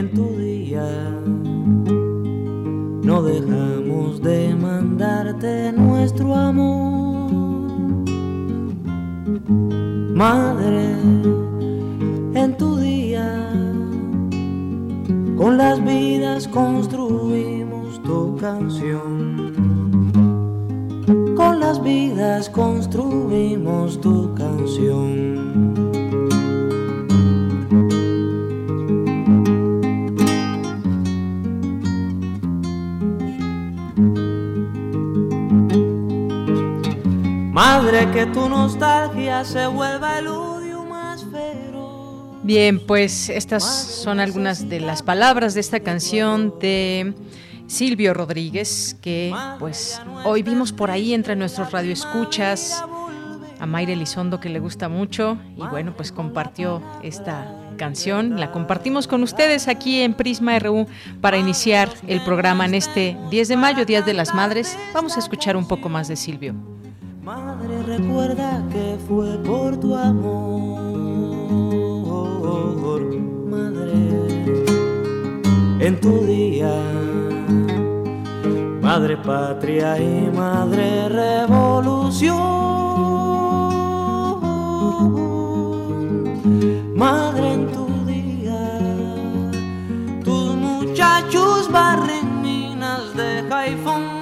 En tu día no dejamos de mandarte nuestro amor. Madre, en tu día. Con las vidas construimos tu canción. Con las vidas construimos tu canción. Madre, que tu nostalgia se vuelva luz Bien, pues estas son algunas de las palabras de esta canción de Silvio Rodríguez, que pues hoy vimos por ahí entre nuestros radioescuchas a Mayra Elizondo que le gusta mucho y bueno, pues compartió esta canción, la compartimos con ustedes aquí en Prisma RU para iniciar el programa en este 10 de mayo, Días de las Madres. Vamos a escuchar un poco más de Silvio. Madre, recuerda que fue por tu amor en tu día. Madre patria y madre revolución. Madre en tu día. Tus muchachos barren minas de Jaifón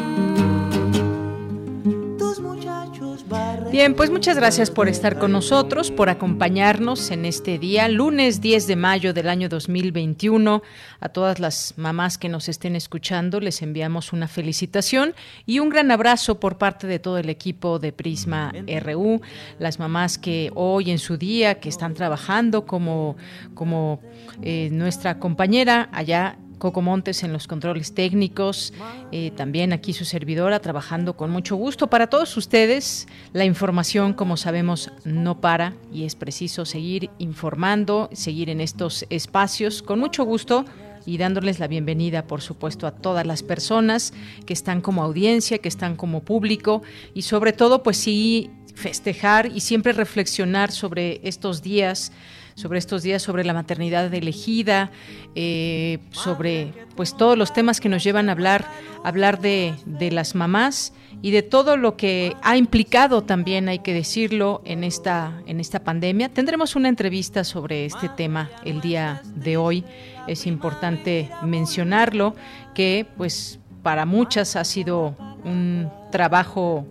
Bien, pues muchas gracias por estar con nosotros, por acompañarnos en este día, lunes 10 de mayo del año 2021. A todas las mamás que nos estén escuchando les enviamos una felicitación y un gran abrazo por parte de todo el equipo de Prisma RU, las mamás que hoy en su día, que están trabajando como, como eh, nuestra compañera allá Coco Montes en los controles técnicos, eh, también aquí su servidora trabajando con mucho gusto para todos ustedes. La información, como sabemos, no para y es preciso seguir informando, seguir en estos espacios con mucho gusto y dándoles la bienvenida, por supuesto, a todas las personas que están como audiencia, que están como público y sobre todo, pues sí, festejar y siempre reflexionar sobre estos días sobre estos días, sobre la maternidad elegida, eh, sobre pues todos los temas que nos llevan a hablar, hablar de, de las mamás y de todo lo que ha implicado también, hay que decirlo, en esta, en esta pandemia. Tendremos una entrevista sobre este tema el día de hoy. Es importante mencionarlo, que pues para muchas ha sido un trabajo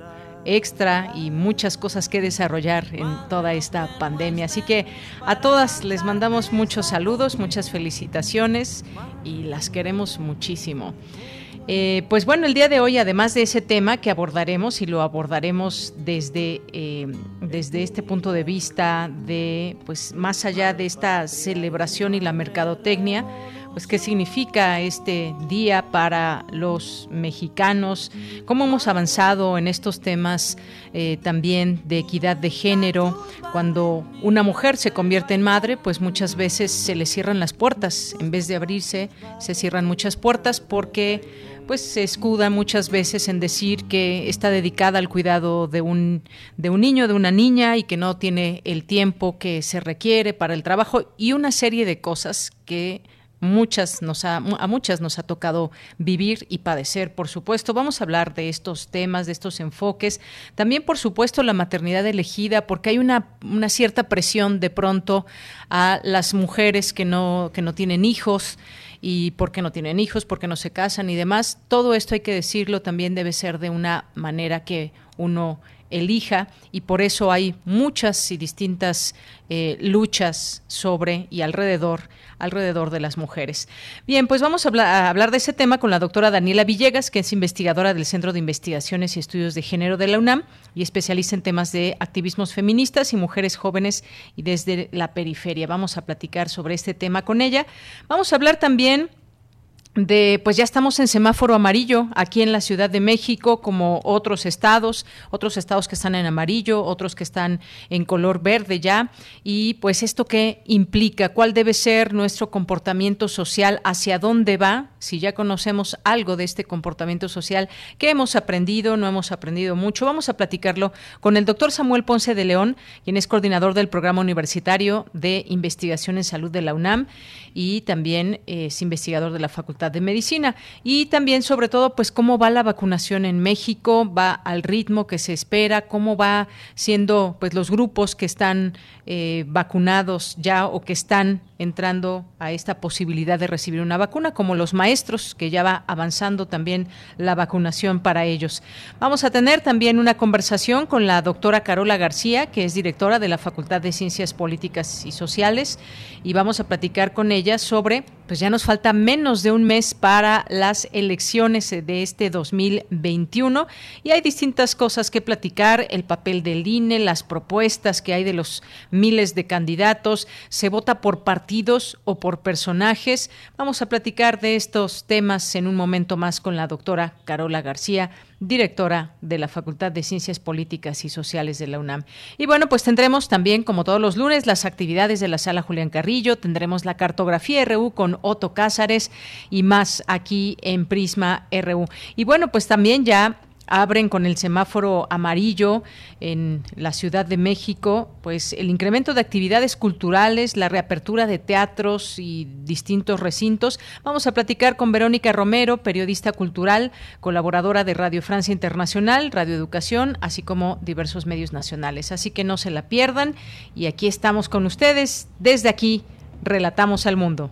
extra y muchas cosas que desarrollar en toda esta pandemia. Así que a todas les mandamos muchos saludos, muchas felicitaciones y las queremos muchísimo. Eh, pues bueno, el día de hoy, además de ese tema que abordaremos y lo abordaremos desde, eh, desde este punto de vista de, pues más allá de esta celebración y la mercadotecnia, pues qué significa este día para los mexicanos, cómo hemos avanzado en estos temas eh, también de equidad de género. Cuando una mujer se convierte en madre, pues muchas veces se le cierran las puertas, en vez de abrirse, se cierran muchas puertas porque pues se escuda muchas veces en decir que está dedicada al cuidado de un, de un niño, de una niña y que no tiene el tiempo que se requiere para el trabajo y una serie de cosas que muchas nos a muchas nos ha tocado vivir y padecer, por supuesto. Vamos a hablar de estos temas, de estos enfoques. También, por supuesto, la maternidad elegida, porque hay una, una cierta presión de pronto a las mujeres que no, que no tienen hijos y porque no tienen hijos, porque no se casan y demás. Todo esto hay que decirlo, también debe ser de una manera que uno elija y por eso hay muchas y distintas eh, luchas sobre y alrededor alrededor de las mujeres. Bien, pues vamos a hablar, de ese tema con la doctora Daniela Villegas, que es investigadora del Centro de Investigaciones y Estudios de Género de la UNAM y especialista en temas de activismos feministas y mujeres jóvenes y desde la periferia. Vamos a platicar sobre este tema con ella. Vamos a hablar también de pues ya estamos en semáforo amarillo aquí en la Ciudad de México como otros estados, otros estados que están en amarillo, otros que están en color verde ya. Y pues esto qué implica, cuál debe ser nuestro comportamiento social, hacia dónde va, si ya conocemos algo de este comportamiento social, qué hemos aprendido, no hemos aprendido mucho, vamos a platicarlo con el doctor Samuel Ponce de León, quien es coordinador del programa universitario de investigación en salud de la UNAM y también es investigador de la Facultad de Medicina. Y también, sobre todo, pues cómo va la vacunación en México, va al ritmo que se espera, cómo va siendo pues los grupos que están eh, vacunados ya o que están entrando a esta posibilidad de recibir una vacuna, como los maestros, que ya va avanzando también la vacunación para ellos. Vamos a tener también una conversación con la doctora Carola García, que es directora de la Facultad de Ciencias Políticas y Sociales, y vamos a platicar con ella sobre, pues ya nos falta menos de un mes para las elecciones de este 2021 y hay distintas cosas que platicar, el papel del INE, las propuestas que hay de los miles de candidatos, se vota por partidos o por personajes. Vamos a platicar de estos temas en un momento más con la doctora Carola García directora de la Facultad de Ciencias Políticas y Sociales de la UNAM. Y bueno, pues tendremos también, como todos los lunes, las actividades de la Sala Julián Carrillo, tendremos la cartografía RU con Otto Cázares y más aquí en Prisma RU. Y bueno, pues también ya abren con el semáforo amarillo en la Ciudad de México, pues el incremento de actividades culturales, la reapertura de teatros y distintos recintos. Vamos a platicar con Verónica Romero, periodista cultural, colaboradora de Radio Francia Internacional, Radio Educación, así como diversos medios nacionales. Así que no se la pierdan y aquí estamos con ustedes. Desde aquí, relatamos al mundo.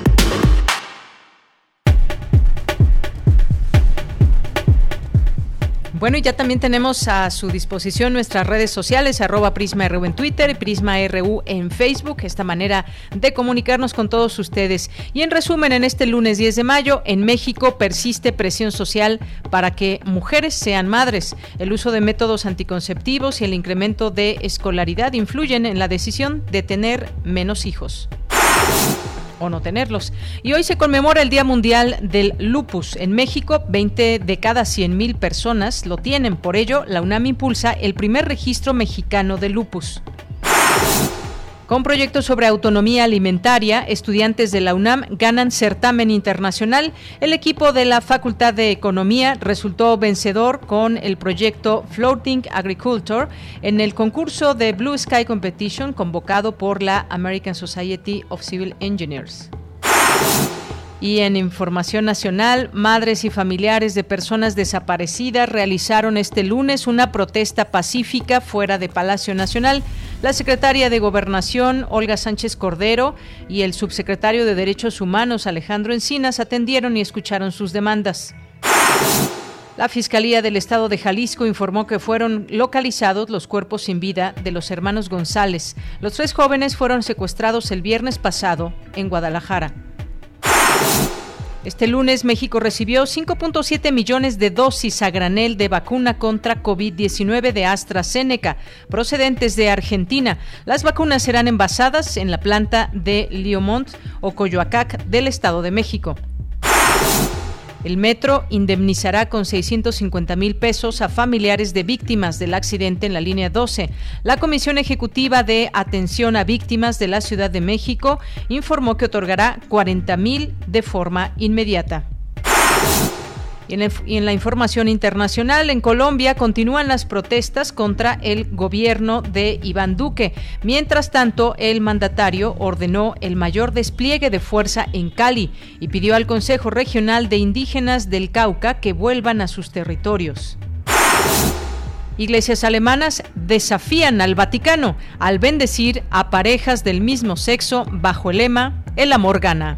Bueno, y ya también tenemos a su disposición nuestras redes sociales, arroba PrismaRU en Twitter y PrismaRU en Facebook, esta manera de comunicarnos con todos ustedes. Y en resumen, en este lunes 10 de mayo, en México persiste presión social para que mujeres sean madres. El uso de métodos anticonceptivos y el incremento de escolaridad influyen en la decisión de tener menos hijos o no tenerlos. Y hoy se conmemora el Día Mundial del Lupus. En México, 20 de cada 100.000 personas lo tienen. Por ello, la UNAM impulsa el primer registro mexicano de lupus. Con proyectos sobre autonomía alimentaria, estudiantes de la UNAM ganan certamen internacional. El equipo de la Facultad de Economía resultó vencedor con el proyecto Floating Agriculture en el concurso de Blue Sky Competition convocado por la American Society of Civil Engineers. Y en información nacional, madres y familiares de personas desaparecidas realizaron este lunes una protesta pacífica fuera de Palacio Nacional. La secretaria de Gobernación, Olga Sánchez Cordero, y el subsecretario de Derechos Humanos, Alejandro Encinas, atendieron y escucharon sus demandas. La Fiscalía del Estado de Jalisco informó que fueron localizados los cuerpos sin vida de los hermanos González. Los tres jóvenes fueron secuestrados el viernes pasado en Guadalajara. Este lunes México recibió 5.7 millones de dosis a granel de vacuna contra COVID-19 de AstraZeneca, procedentes de Argentina. Las vacunas serán envasadas en la planta de Liomont o Coyoacac del Estado de México. El metro indemnizará con 650 mil pesos a familiares de víctimas del accidente en la línea 12. La Comisión Ejecutiva de Atención a Víctimas de la Ciudad de México informó que otorgará 40 mil de forma inmediata. Y en, la información internacional, en Colombia continúan las protestas contra el gobierno de Iván Duque. Mientras tanto, el mandatario ordenó el mayor despliegue de fuerza en Cali y pidió al Consejo Regional de Indígenas del Cauca que vuelvan a sus territorios. Iglesias alemanas desafían al Vaticano al bendecir a parejas del mismo sexo bajo el lema El amor gana.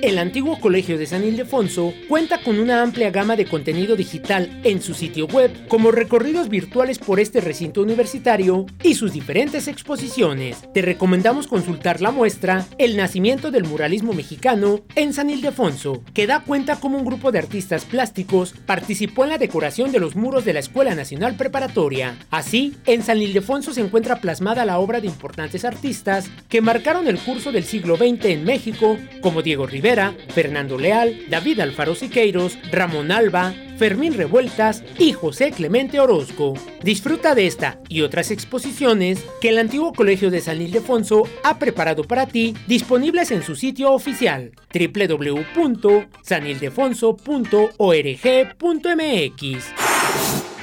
El antiguo Colegio de San Ildefonso cuenta con una amplia gama de contenido digital en su sitio web, como recorridos virtuales por este recinto universitario y sus diferentes exposiciones. Te recomendamos consultar la muestra El nacimiento del muralismo mexicano en San Ildefonso, que da cuenta cómo un grupo de artistas plásticos participó en la decoración de los muros de la Escuela Nacional Preparatoria. Así, en San Ildefonso se encuentra plasmada la obra de importantes artistas que marcaron el curso del siglo XX en México, como Diego Rivera, Fernando Leal, David Alfaro Siqueiros, Ramón Alba, Fermín Revueltas y José Clemente Orozco. Disfruta de esta y otras exposiciones que el antiguo Colegio de San Ildefonso ha preparado para ti disponibles en su sitio oficial www.sanildefonso.org.mx.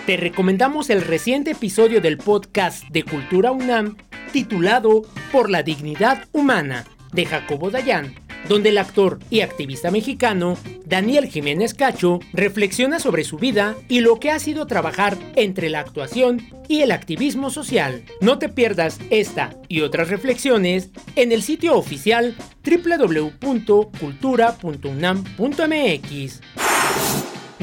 Te recomendamos el reciente episodio del podcast de Cultura UNAM titulado Por la Dignidad Humana de Jacobo Dayan donde el actor y activista mexicano Daniel Jiménez Cacho reflexiona sobre su vida y lo que ha sido trabajar entre la actuación y el activismo social. No te pierdas esta y otras reflexiones en el sitio oficial www.cultura.unam.mx.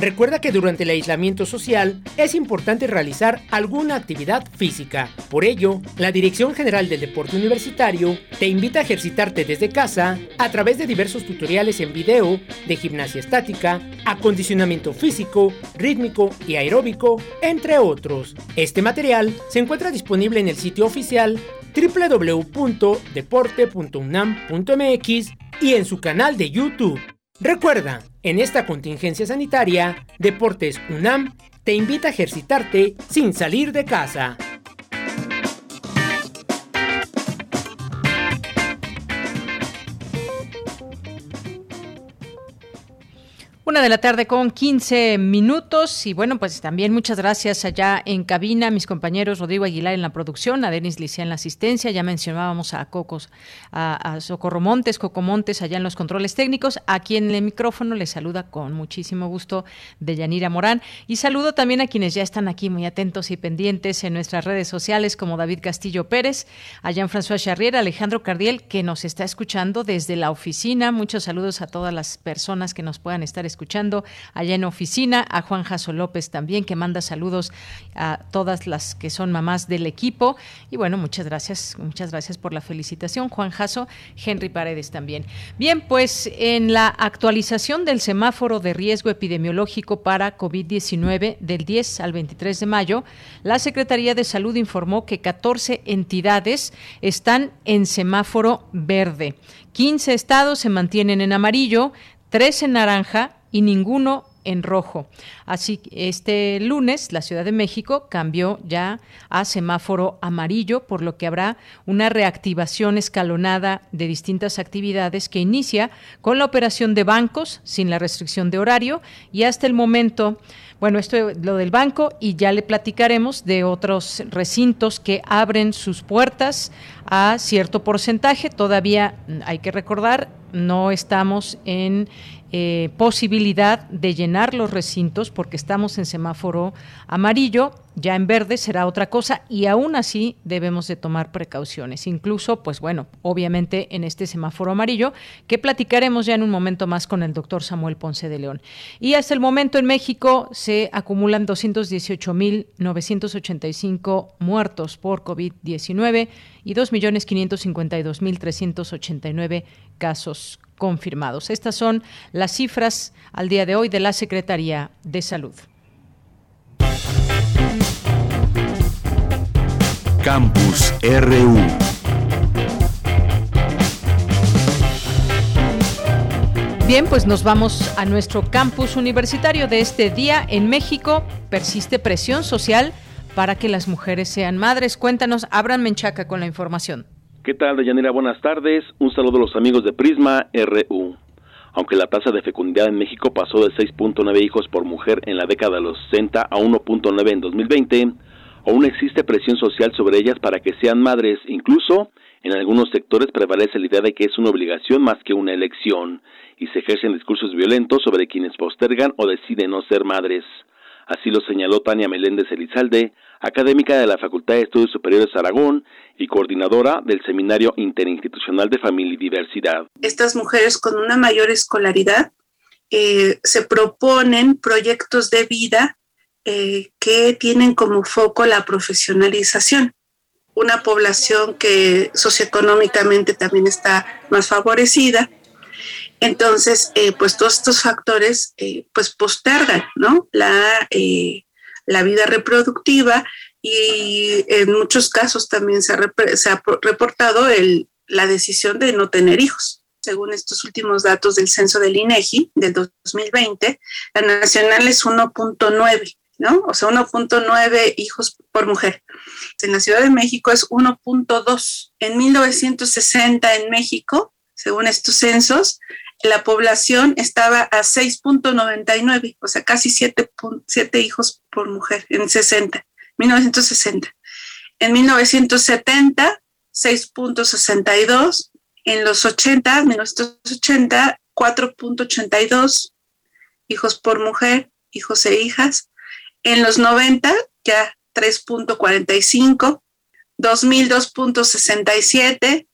Recuerda que durante el aislamiento social es importante realizar alguna actividad física. Por ello, la Dirección General del Deporte Universitario te invita a ejercitarte desde casa a través de diversos tutoriales en video de gimnasia estática, acondicionamiento físico, rítmico y aeróbico, entre otros. Este material se encuentra disponible en el sitio oficial www.deporte.unam.mx y en su canal de YouTube. Recuerda, en esta contingencia sanitaria, Deportes UNAM te invita a ejercitarte sin salir de casa. Una de la tarde con 15 minutos. Y bueno, pues también muchas gracias allá en cabina, mis compañeros Rodrigo Aguilar en la producción, a Denis Licea en la asistencia, ya mencionábamos a Cocos, a, Socorro Montes, Coco Montes allá en los controles técnicos, aquí en el micrófono les saluda con muchísimo gusto de Yanira Morán. Y saludo también a quienes ya están aquí muy atentos y pendientes en nuestras redes sociales como David Castillo Pérez, allá en François Charrier, Alejandro Cardiel que nos está escuchando desde la oficina, muchos saludos a todas las personas que nos puedan estar escuchando allá en oficina, a Juan Jaso López también, que manda saludos a todas las que son mamás del equipo. Y bueno, muchas gracias, muchas gracias por la felicitación, Juan Jaso, Henry Paredes también. Bien, pues en la actualización del semáforo de riesgo epidemiológico para COVID-19 del 10 al 23 de mayo, la Secretaría de Salud informó que 14 entidades están en semáforo verde. 15 estados se mantienen en amarillo, 3 en naranja y ninguno en rojo. Así este lunes la Ciudad de México cambió ya a semáforo amarillo, por lo que habrá una reactivación escalonada de distintas actividades que inicia con la operación de bancos sin la restricción de horario y hasta el momento, bueno, esto es lo del banco y ya le platicaremos de otros recintos que abren sus puertas a cierto porcentaje. Todavía hay que recordar, no estamos en eh, posibilidad de llenar los recintos porque estamos en semáforo amarillo, ya en verde será otra cosa y aún así debemos de tomar precauciones. Incluso, pues bueno, obviamente en este semáforo amarillo que platicaremos ya en un momento más con el doctor Samuel Ponce de León. Y hasta el momento en México se acumulan 218.985 muertos por COVID-19 y 2.552.389 casos confirmados. Estas son las cifras al día de hoy de la Secretaría de Salud. Campus RU. Bien, pues nos vamos a nuestro campus universitario de este día en México. Persiste presión social para que las mujeres sean madres. Cuéntanos, Abraham Menchaca con la información. ¿Qué tal, Deyanira? Buenas tardes. Un saludo a los amigos de Prisma RU. Aunque la tasa de fecundidad en México pasó de 6.9 hijos por mujer en la década de los 60 a 1.9 en 2020, aún existe presión social sobre ellas para que sean madres, incluso en algunos sectores prevalece la idea de que es una obligación más que una elección, y se ejercen discursos violentos sobre quienes postergan o deciden no ser madres. Así lo señaló Tania Meléndez Elizalde, académica de la Facultad de Estudios Superiores Aragón y coordinadora del Seminario Interinstitucional de Familia y Diversidad. Estas mujeres con una mayor escolaridad eh, se proponen proyectos de vida eh, que tienen como foco la profesionalización. Una población que socioeconómicamente también está más favorecida. Entonces, eh, pues todos estos factores pues postergan ¿no? la, la vida reproductiva y en muchos casos también se ha, se ha reportado el, la decisión de no tener hijos según estos últimos datos del censo del INEGI del 2020, la nacional es 1.9, ¿no? O sea, 1.9 hijos por mujer. En la Ciudad de México es 1.2. En 1960 en México, según estos censos, la población estaba a 6.99, o sea, casi 7, 7 hijos por mujer en 60, 1960. En 1970, 6.62 en los 80, 1980, 4.82 hijos por mujer, hijos e hijas. En los 90, ya 3.45, 2000, 2.67.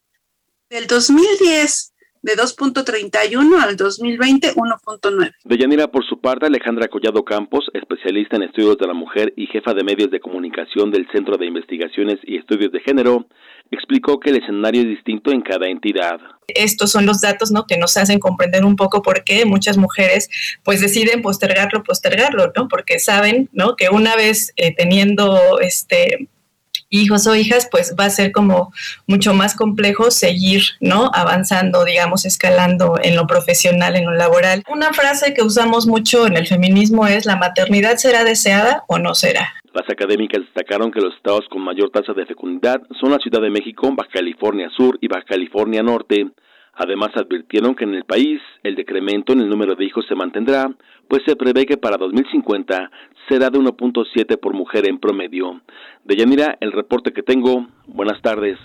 Del 2010 de 2.31 al 2020, 1.9. Deyanira, por su parte, Alejandra Collado Campos, especialista en estudios de la mujer y jefa de medios de comunicación del Centro de Investigaciones y Estudios de Género, explicó que el escenario es distinto en cada entidad. Estos son los datos ¿no? que nos hacen comprender un poco por qué muchas mujeres pues deciden postergarlo, postergarlo, ¿no? porque saben ¿no? que una vez eh, teniendo este hijos o hijas, pues va a ser como mucho más complejo seguir, ¿no? Avanzando, digamos, escalando en lo profesional, en lo laboral. Una frase que usamos mucho en el feminismo es, ¿la maternidad será deseada o no será? Las académicas destacaron que los estados con mayor tasa de fecundidad son la Ciudad de México, Baja California Sur y Baja California Norte. Además, advirtieron que en el país el decremento en el número de hijos se mantendrá, pues se prevé que para 2050 será de 1.7 por mujer en promedio. De Yanira, el reporte que tengo. Buenas tardes.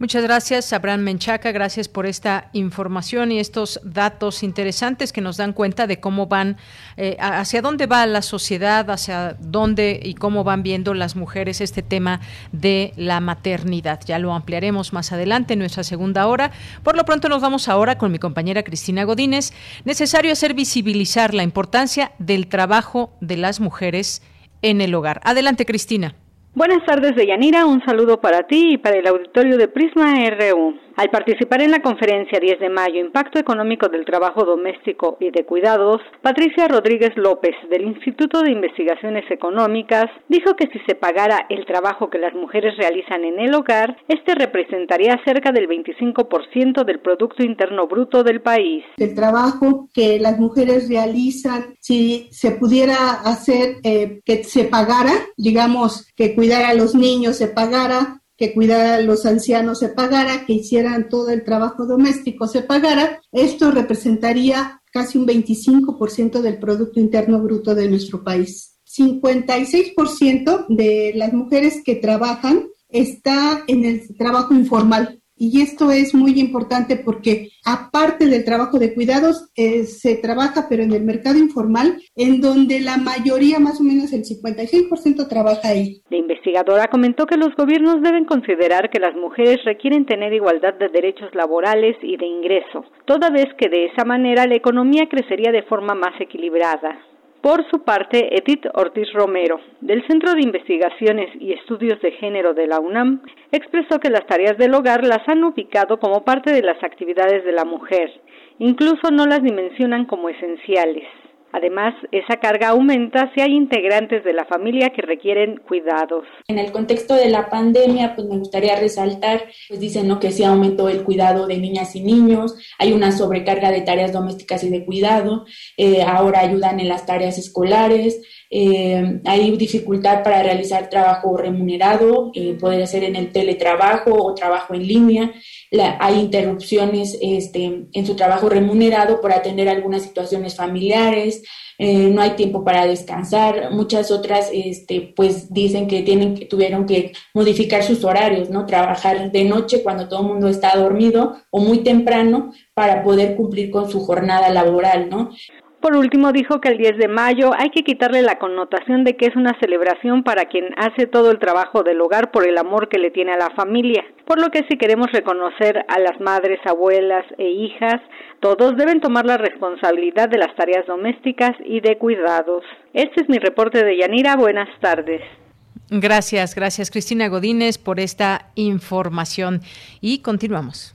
Muchas gracias, Abraham Menchaca. Gracias por esta información y estos datos interesantes que nos dan cuenta de cómo van, eh, hacia dónde va la sociedad, hacia dónde y cómo van viendo las mujeres este tema de la maternidad. Ya lo ampliaremos más adelante en nuestra segunda hora. Por lo pronto nos vamos ahora con mi compañera Cristina Godínez. Necesario hacer visibilizar la importancia del trabajo de las mujeres en el hogar. Adelante, Cristina. Buenas tardes, Deyanira. Un saludo para ti y para el auditorio de Prisma RU. Al participar en la conferencia 10 de mayo Impacto Económico del Trabajo Doméstico y de Cuidados, Patricia Rodríguez López del Instituto de Investigaciones Económicas dijo que si se pagara el trabajo que las mujeres realizan en el hogar, este representaría cerca del 25% del Producto Interno Bruto del país. El trabajo que las mujeres realizan, si se pudiera hacer eh, que se pagara, digamos que cuidar a los niños se pagara, que cuidar a los ancianos se pagara, que hicieran todo el trabajo doméstico se pagara, esto representaría casi un 25% del Producto Interno Bruto de nuestro país. 56% de las mujeres que trabajan está en el trabajo informal, y esto es muy importante porque aparte del trabajo de cuidados, eh, se trabaja pero en el mercado informal, en donde la mayoría, más o menos el 56% trabaja ahí. La investigadora comentó que los gobiernos deben considerar que las mujeres requieren tener igualdad de derechos laborales y de ingreso, toda vez que de esa manera la economía crecería de forma más equilibrada. Por su parte, Edith Ortiz Romero, del Centro de Investigaciones y Estudios de Género de la UNAM, expresó que las tareas del hogar las han ubicado como parte de las actividades de la mujer, incluso no las dimensionan como esenciales. Además, esa carga aumenta si hay integrantes de la familia que requieren cuidados. En el contexto de la pandemia, pues me gustaría resaltar, pues dicen ¿no? que sí aumentó el cuidado de niñas y niños, hay una sobrecarga de tareas domésticas y de cuidado, eh, ahora ayudan en las tareas escolares, eh, hay dificultad para realizar trabajo remunerado, eh, podría ser en el teletrabajo o trabajo en línea, hay interrupciones este, en su trabajo remunerado por atender algunas situaciones familiares, eh, no hay tiempo para descansar, muchas otras este, pues dicen que tienen que tuvieron que modificar sus horarios, ¿no? Trabajar de noche cuando todo el mundo está dormido o muy temprano para poder cumplir con su jornada laboral, ¿no? Por último, dijo que el 10 de mayo hay que quitarle la connotación de que es una celebración para quien hace todo el trabajo del hogar por el amor que le tiene a la familia, por lo que si queremos reconocer a las madres, abuelas e hijas, todos deben tomar la responsabilidad de las tareas domésticas y de cuidados. Este es mi reporte de Yanira. Buenas tardes. Gracias, gracias Cristina Godínez por esta información y continuamos.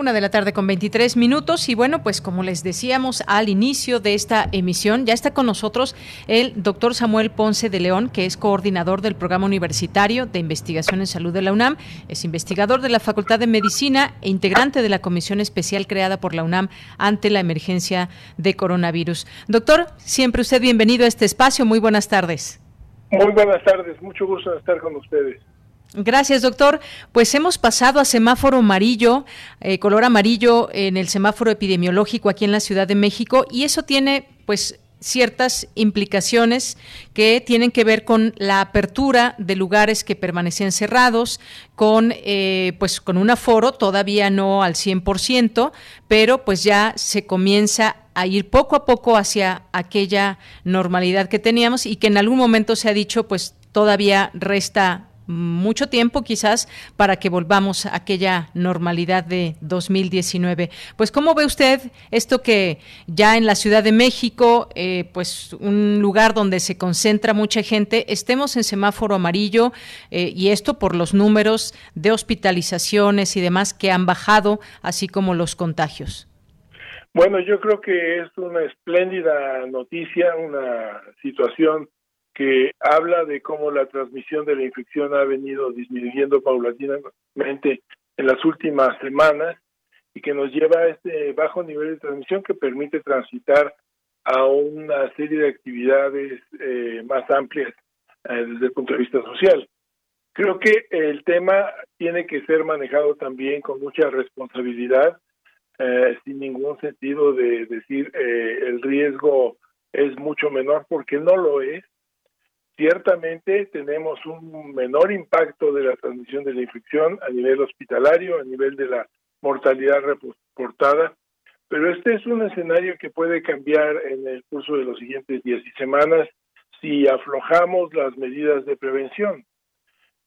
Una de la tarde con 23 minutos y bueno, pues como les decíamos al inicio de esta emisión, ya está con nosotros el doctor Samuel Ponce de León, que es coordinador del Programa Universitario de Investigación en Salud de la UNAM, es investigador de la Facultad de Medicina e integrante de la Comisión Especial creada por la UNAM ante la emergencia de coronavirus. Doctor, siempre usted bienvenido a este espacio, muy buenas tardes. Muy buenas tardes, mucho gusto estar con ustedes. Gracias, doctor. Pues hemos pasado a semáforo amarillo, eh, color amarillo en el semáforo epidemiológico aquí en la Ciudad de México y eso tiene, pues, ciertas implicaciones que tienen que ver con la apertura de lugares que permanecían cerrados, con eh, pues con un aforo todavía no al 100%, pero pues ya se comienza a ir poco a poco hacia aquella normalidad que teníamos y que en algún momento se ha dicho pues todavía resta mucho tiempo quizás para que volvamos a aquella normalidad de 2019. Pues cómo ve usted esto que ya en la Ciudad de México, eh, pues un lugar donde se concentra mucha gente, estemos en semáforo amarillo eh, y esto por los números de hospitalizaciones y demás que han bajado, así como los contagios. Bueno, yo creo que es una espléndida noticia, una situación que habla de cómo la transmisión de la infección ha venido disminuyendo paulatinamente en las últimas semanas y que nos lleva a este bajo nivel de transmisión que permite transitar a una serie de actividades eh, más amplias eh, desde el punto de vista social. Creo que el tema tiene que ser manejado también con mucha responsabilidad, eh, sin ningún sentido de decir el riesgo es mucho menor porque no lo es ciertamente tenemos un menor impacto de la transmisión de la infección a nivel hospitalario, a nivel de la mortalidad reportada, pero este es un escenario que puede cambiar en el curso de los siguientes días y semanas si aflojamos las medidas de prevención.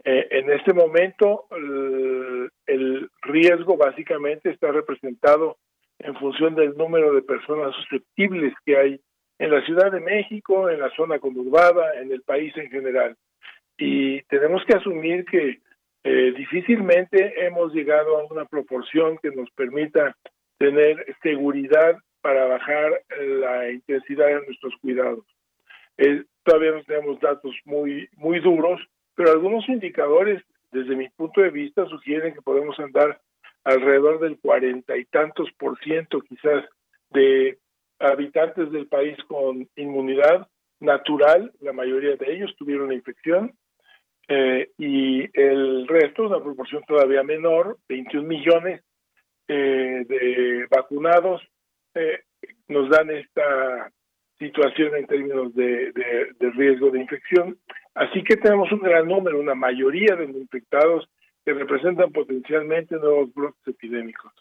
Eh, en este momento, el, el riesgo básicamente está representado en función del número de personas susceptibles que hay en la Ciudad de México, en la zona conurbada, en el país en general. Y tenemos que asumir que eh, difícilmente hemos llegado a una proporción que nos permita tener seguridad para bajar la intensidad de nuestros cuidados. Eh, todavía no tenemos datos muy, muy duros, pero algunos indicadores, desde mi punto de vista, sugieren que podemos andar alrededor del cuarenta y tantos por ciento quizás de habitantes del país con inmunidad natural, la mayoría de ellos tuvieron la infección, eh, y el resto, una proporción todavía menor, 21 millones eh, de vacunados, eh, nos dan esta situación en términos de, de, riesgo de infección. Así que tenemos un gran número, una mayoría de infectados que representan potencialmente nuevos brotes epidémicos.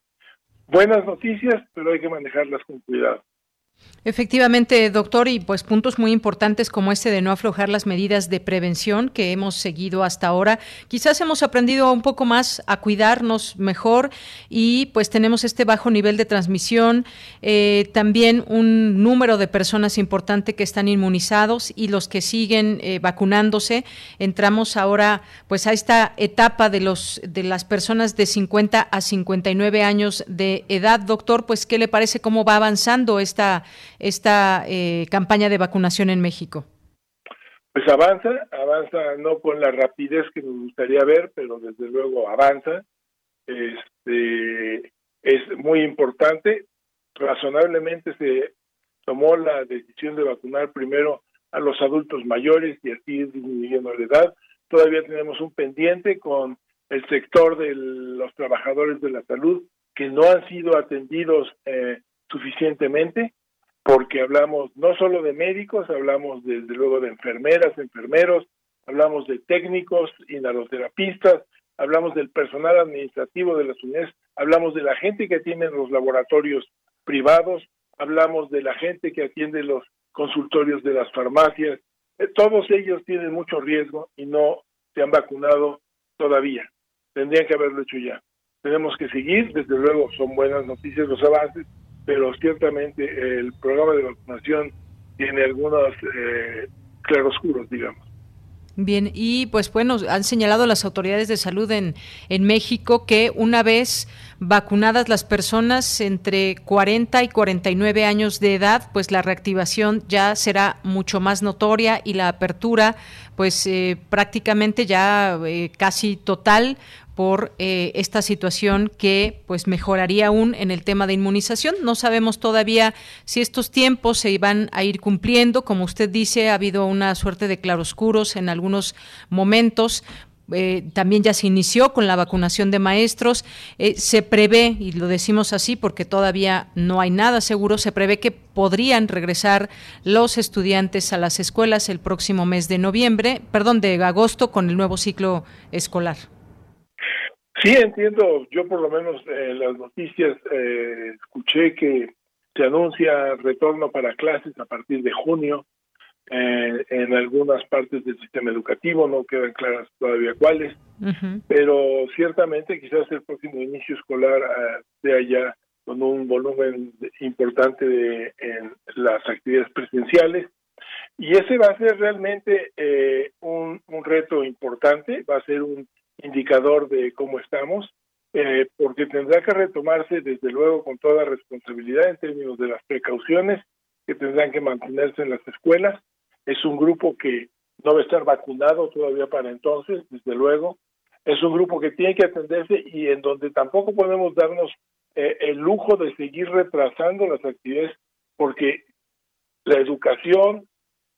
Buenas noticias, pero hay que manejarlas con cuidado. Efectivamente, doctor, y pues puntos muy importantes como este de no aflojar las medidas de prevención que hemos seguido hasta ahora. Quizás hemos aprendido un poco más a cuidarnos mejor y pues tenemos este bajo nivel de transmisión, eh, también un número de personas importante que están inmunizados y los que siguen eh, vacunándose. Entramos ahora pues a esta etapa de los de las personas de 50 a 59 años de edad, doctor. Pues qué le parece cómo va avanzando esta esta eh, campaña de vacunación en México? pues avanza, avanza no con la rapidez que nos gustaría ver, pero desde luego avanza. Este es muy importante. Razonablemente se tomó la decisión de vacunar primero a los adultos mayores y así disminuyendo la edad. Todavía tenemos un pendiente con el sector de los trabajadores de la salud que no han sido atendidos eh, suficientemente porque hablamos no solo de médicos, hablamos desde luego de enfermeras, enfermeros, hablamos de técnicos, inhaloterapistas, hablamos del personal administrativo de las unidades, hablamos de la gente que atiende en los laboratorios privados, hablamos de la gente que atiende los consultorios de las farmacias. Eh, todos ellos tienen mucho riesgo y no se han vacunado todavía. Tendrían que haberlo hecho ya. Tenemos que seguir, desde luego son buenas noticias los avances, pero ciertamente el programa de vacunación tiene algunos eh, claroscuros, digamos. Bien, y pues bueno, han señalado las autoridades de salud en, en México que una vez vacunadas las personas entre 40 y 49 años de edad, pues la reactivación ya será mucho más notoria y la apertura pues eh, prácticamente ya eh, casi total por eh, esta situación que pues mejoraría aún en el tema de inmunización. No sabemos todavía si estos tiempos se iban a ir cumpliendo. Como usted dice, ha habido una suerte de claroscuros en algunos momentos. Eh, también ya se inició con la vacunación de maestros. Eh, se prevé, y lo decimos así porque todavía no hay nada seguro, se prevé que podrían regresar los estudiantes a las escuelas el próximo mes de noviembre, perdón, de agosto con el nuevo ciclo escolar. Sí, entiendo. Yo por lo menos en las noticias eh, escuché que se anuncia retorno para clases a partir de junio eh, en algunas partes del sistema educativo, no quedan claras todavía cuáles, pero ciertamente quizás el próximo inicio escolar uh, sea ya con un volumen importante de, en las actividades presenciales. Y ese va a ser realmente eh, un, un reto importante, va a ser un indicador de cómo estamos, eh, porque tendrá que retomarse desde luego con toda responsabilidad en términos de las precauciones que tendrán que mantenerse en las escuelas. Es un grupo que no va a estar vacunado todavía para entonces, desde luego. Es un grupo que tiene que atenderse y en donde tampoco podemos darnos eh, el lujo de seguir retrasando las actividades porque la educación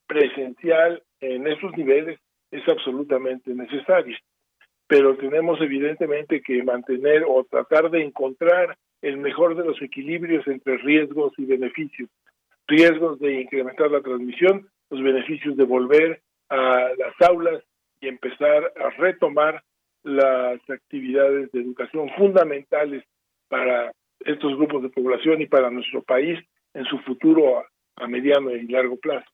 presencial en esos niveles es absolutamente necesaria pero tenemos evidentemente que mantener o tratar de encontrar el mejor de los equilibrios entre riesgos y beneficios. Riesgos de incrementar la transmisión, los beneficios de volver a las aulas y empezar a retomar las actividades de educación fundamentales para estos grupos de población y para nuestro país en su futuro a, mediano y largo plazo.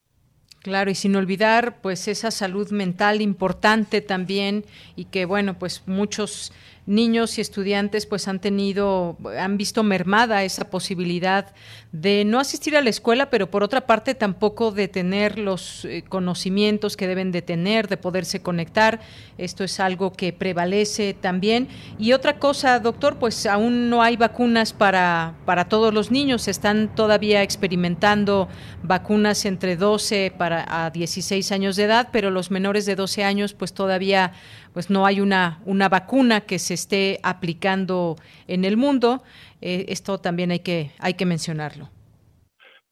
Claro, y sin olvidar pues esa salud mental importante también y que bueno, pues muchos niños y estudiantes pues han tenido, han visto mermada esa posibilidad de no asistir a la escuela, pero por otra parte tampoco de tener los eh, conocimientos que deben de tener, de poderse conectar. Esto es algo que prevalece también. Y otra cosa, doctor, pues aún no hay vacunas para, para todos los niños. Están todavía experimentando vacunas entre 12 para a 16 años de edad, pero los menores de 12 años pues todavía pues no hay una, una vacuna que se esté aplicando en el mundo. Eh, esto también hay que, hay que mencionarlo.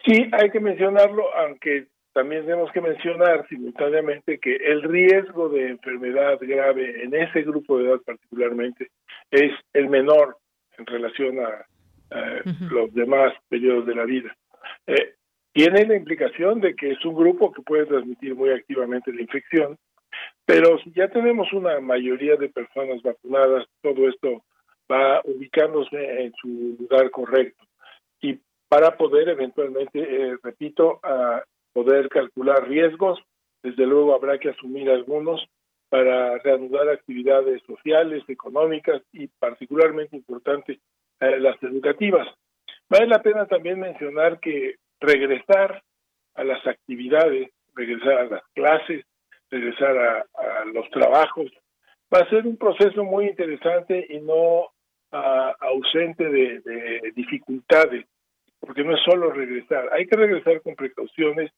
Sí, hay que mencionarlo, aunque también tenemos que mencionar simultáneamente que el riesgo de enfermedad grave en ese grupo de edad particularmente es el menor en relación a, los demás periodos de la vida. Eh, tiene la implicación de que es un grupo que puede transmitir muy activamente la infección pero si ya tenemos una mayoría de personas vacunadas, todo esto va ubicándose en su lugar correcto. Y para poder eventualmente, eh, repito, a poder calcular riesgos, desde luego habrá que asumir algunos para reanudar actividades sociales, económicas y particularmente importante eh, las educativas. Vale la pena también mencionar que regresar a las actividades, regresar a las clases, regresar a, los trabajos. Va a ser un proceso muy interesante y no ausente de, dificultades, porque no es solo regresar, hay que regresar con precauciones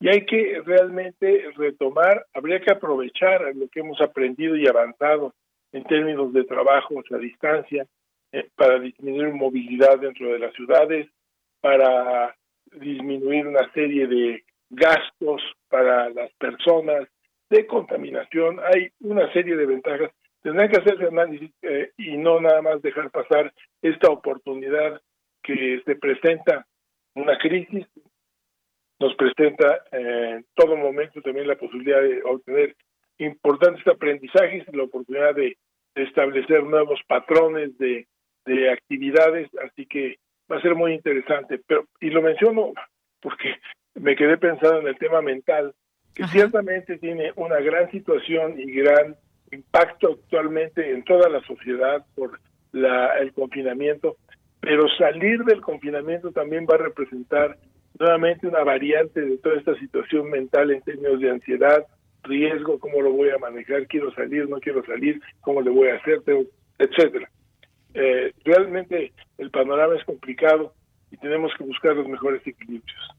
y hay que realmente retomar, habría que aprovechar lo que hemos aprendido y avanzado en términos de trabajo a distancia eh, para disminuir movilidad dentro de las ciudades, para disminuir una serie de gastos para las personas, de contaminación, hay una serie de ventajas. Tendrán que hacerse análisis eh, y no nada más dejar pasar esta oportunidad que se presenta una crisis, nos presenta eh, en todo momento también la posibilidad de obtener importantes aprendizajes la oportunidad de, establecer nuevos patrones de, de actividades, así que va a ser muy interesante. Pero y lo menciono porque me quedé pensando en el tema mental, que ciertamente tiene una gran situación y gran impacto actualmente en toda la sociedad por la, el confinamiento, pero salir del confinamiento también va a representar nuevamente una variante de toda esta situación mental en términos de ansiedad, riesgo, cómo lo voy a manejar, quiero salir, no quiero salir, cómo le voy a hacer, etcétera. Eh, realmente el panorama es complicado y tenemos que buscar los mejores equilibrios.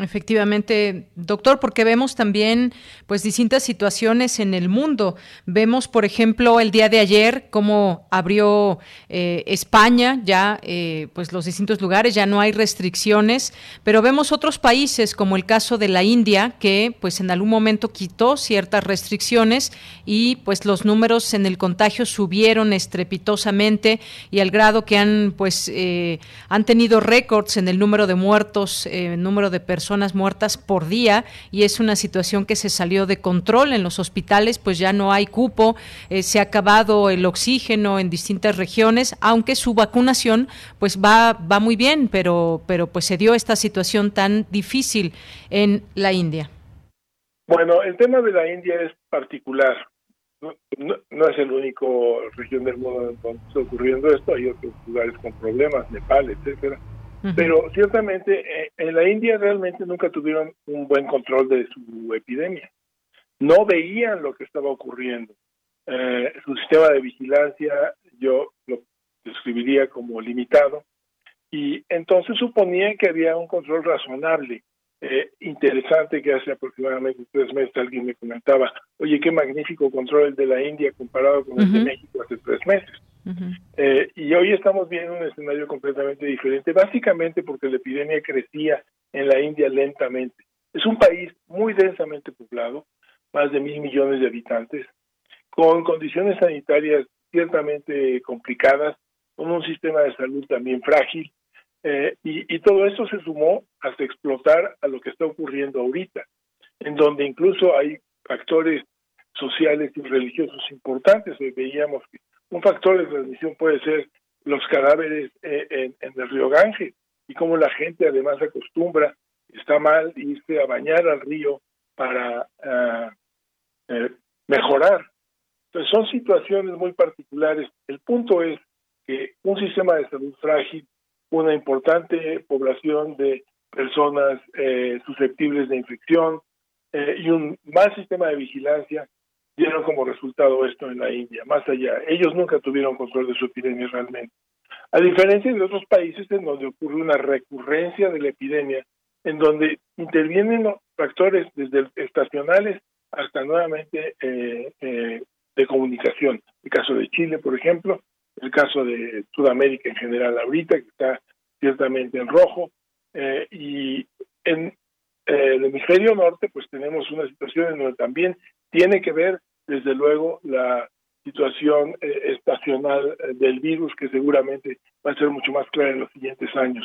Efectivamente, doctor, porque vemos también pues distintas situaciones en el mundo. Vemos, por ejemplo, el día de ayer cómo abrió eh, España ya eh, pues los distintos lugares, ya no hay restricciones, pero vemos otros países como el caso de la India que pues en algún momento quitó ciertas restricciones y pues los números en el contagio subieron estrepitosamente y al grado que han pues eh, han tenido récords en el número de muertos, número de personas personas muertas por día y es una situación que se salió de control en los hospitales, pues ya no hay cupo, eh, se ha acabado el oxígeno en distintas regiones, aunque su vacunación pues va va muy bien, pero pero pues se dio esta situación tan difícil en la India. Bueno, el tema de la India es particular. No, es el único región del mundo donde está ocurriendo esto, hay otros lugares con problemas, Nepal, etcétera. Pero ciertamente eh, en la India realmente nunca tuvieron un buen control de su epidemia. No veían lo que estaba ocurriendo. Eh, su sistema de vigilancia yo lo describiría como limitado y entonces suponía que había un control razonable. Eh, interesante que hace aproximadamente tres meses alguien me comentaba, oye, qué magnífico control el de la India comparado con el de México hace tres meses. Eh, y hoy estamos viendo un escenario completamente diferente, básicamente porque la epidemia crecía en la India lentamente. Es un país muy densamente poblado, más de mil millones de habitantes, con condiciones sanitarias ciertamente complicadas, con un sistema de salud también frágil, eh, y, todo esto se sumó hasta explotar a lo que está ocurriendo ahorita, en donde incluso hay factores sociales y religiosos importantes. Veíamos que un factor de transmisión puede ser los cadáveres eh, en, el río Ganges y cómo la gente además acostumbra, está mal irse a bañar al río para ah, eh, mejorar. Entonces son situaciones muy particulares. El punto es que un sistema de salud frágil, una importante población de personas eh, susceptibles de infección y un mal sistema de vigilancia dieron como resultado esto en la India, más allá. Ellos nunca tuvieron control de su epidemia realmente. A diferencia de otros países en donde ocurre una recurrencia de la epidemia, en donde intervienen factores desde estacionales hasta nuevamente eh, eh, de comunicación. El caso de Chile, por ejemplo, el caso de Sudamérica en general ahorita, que está ciertamente en rojo, eh, y en el hemisferio norte, pues tenemos una situación en donde también tiene que ver, desde luego, la situación eh, estacional eh, del virus, que seguramente va a ser mucho más clara en los siguientes años.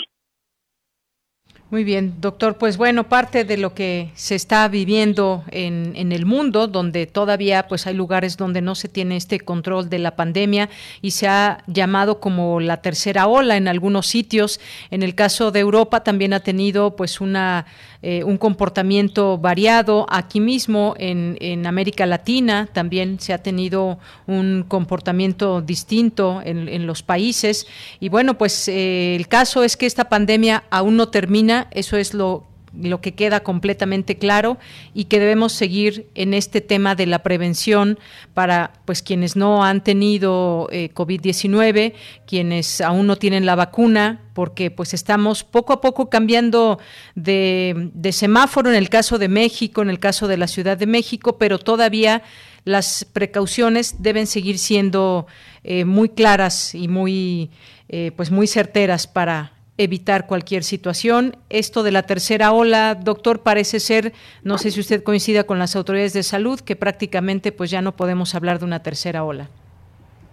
Muy bien, doctor. Pues bueno, parte de lo que se está viviendo en, en, el mundo, donde todavía pues hay lugares donde no se tiene este control de la pandemia y se ha llamado como la tercera ola en algunos sitios. En el caso de Europa también ha tenido pues una eh, un comportamiento variado. Aquí mismo en, en, América Latina también se ha tenido un comportamiento distinto en, en los países. Y bueno, pues eh, el caso es que esta pandemia aún no termina, eso es lo lo que queda completamente claro y que debemos seguir en este tema de la prevención para pues quienes no han tenido eh, COVID-19, quienes aún no tienen la vacuna, porque pues estamos poco a poco cambiando de, de semáforo en el caso de México, en el caso de la Ciudad de México, pero todavía las precauciones deben seguir siendo eh, muy claras y muy, eh, pues muy certeras para evitar cualquier situación. Esto de la tercera ola, doctor, parece ser, no sé si usted coincida con las autoridades de salud, que prácticamente pues ya no podemos hablar de una tercera ola.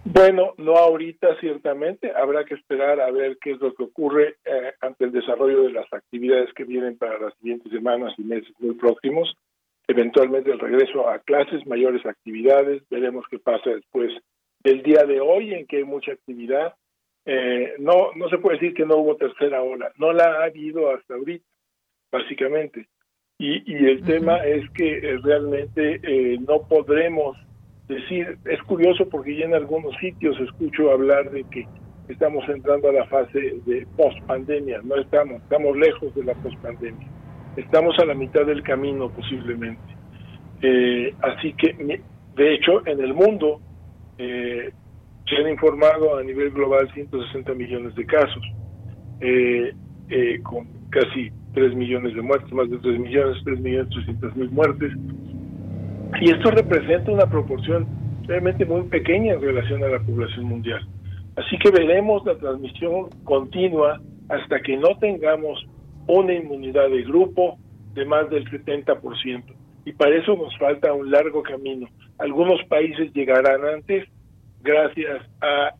Bueno, no ahorita ciertamente, habrá que esperar a ver qué es lo que ocurre eh, ante el desarrollo de las actividades que vienen para las siguientes semanas y meses muy próximos eventualmente el regreso a clases, mayores actividades, veremos qué pasa después del día de hoy en que hay mucha actividad. Eh, no, no se puede decir que no hubo tercera ola, no la ha habido hasta ahorita, básicamente. Y, y el tema es que eh, realmente eh, no podremos decir, es curioso porque ya en algunos sitios escucho hablar de que estamos entrando a la fase de post-pandemia, no estamos, estamos lejos de la post-pandemia estamos a la mitad del camino posiblemente. Eh, así que, de hecho, en el mundo eh, se han informado a nivel global 160 millones de casos, eh, con casi 3 millones de muertes, más de 3 millones, 3 millones 300 mil muertes. Y esto representa una proporción realmente muy pequeña en relación a la población mundial. Así que veremos la transmisión continua hasta que no tengamos una inmunidad de grupo de más del 70%. Y para eso nos falta un largo camino. Algunos países llegarán antes gracias a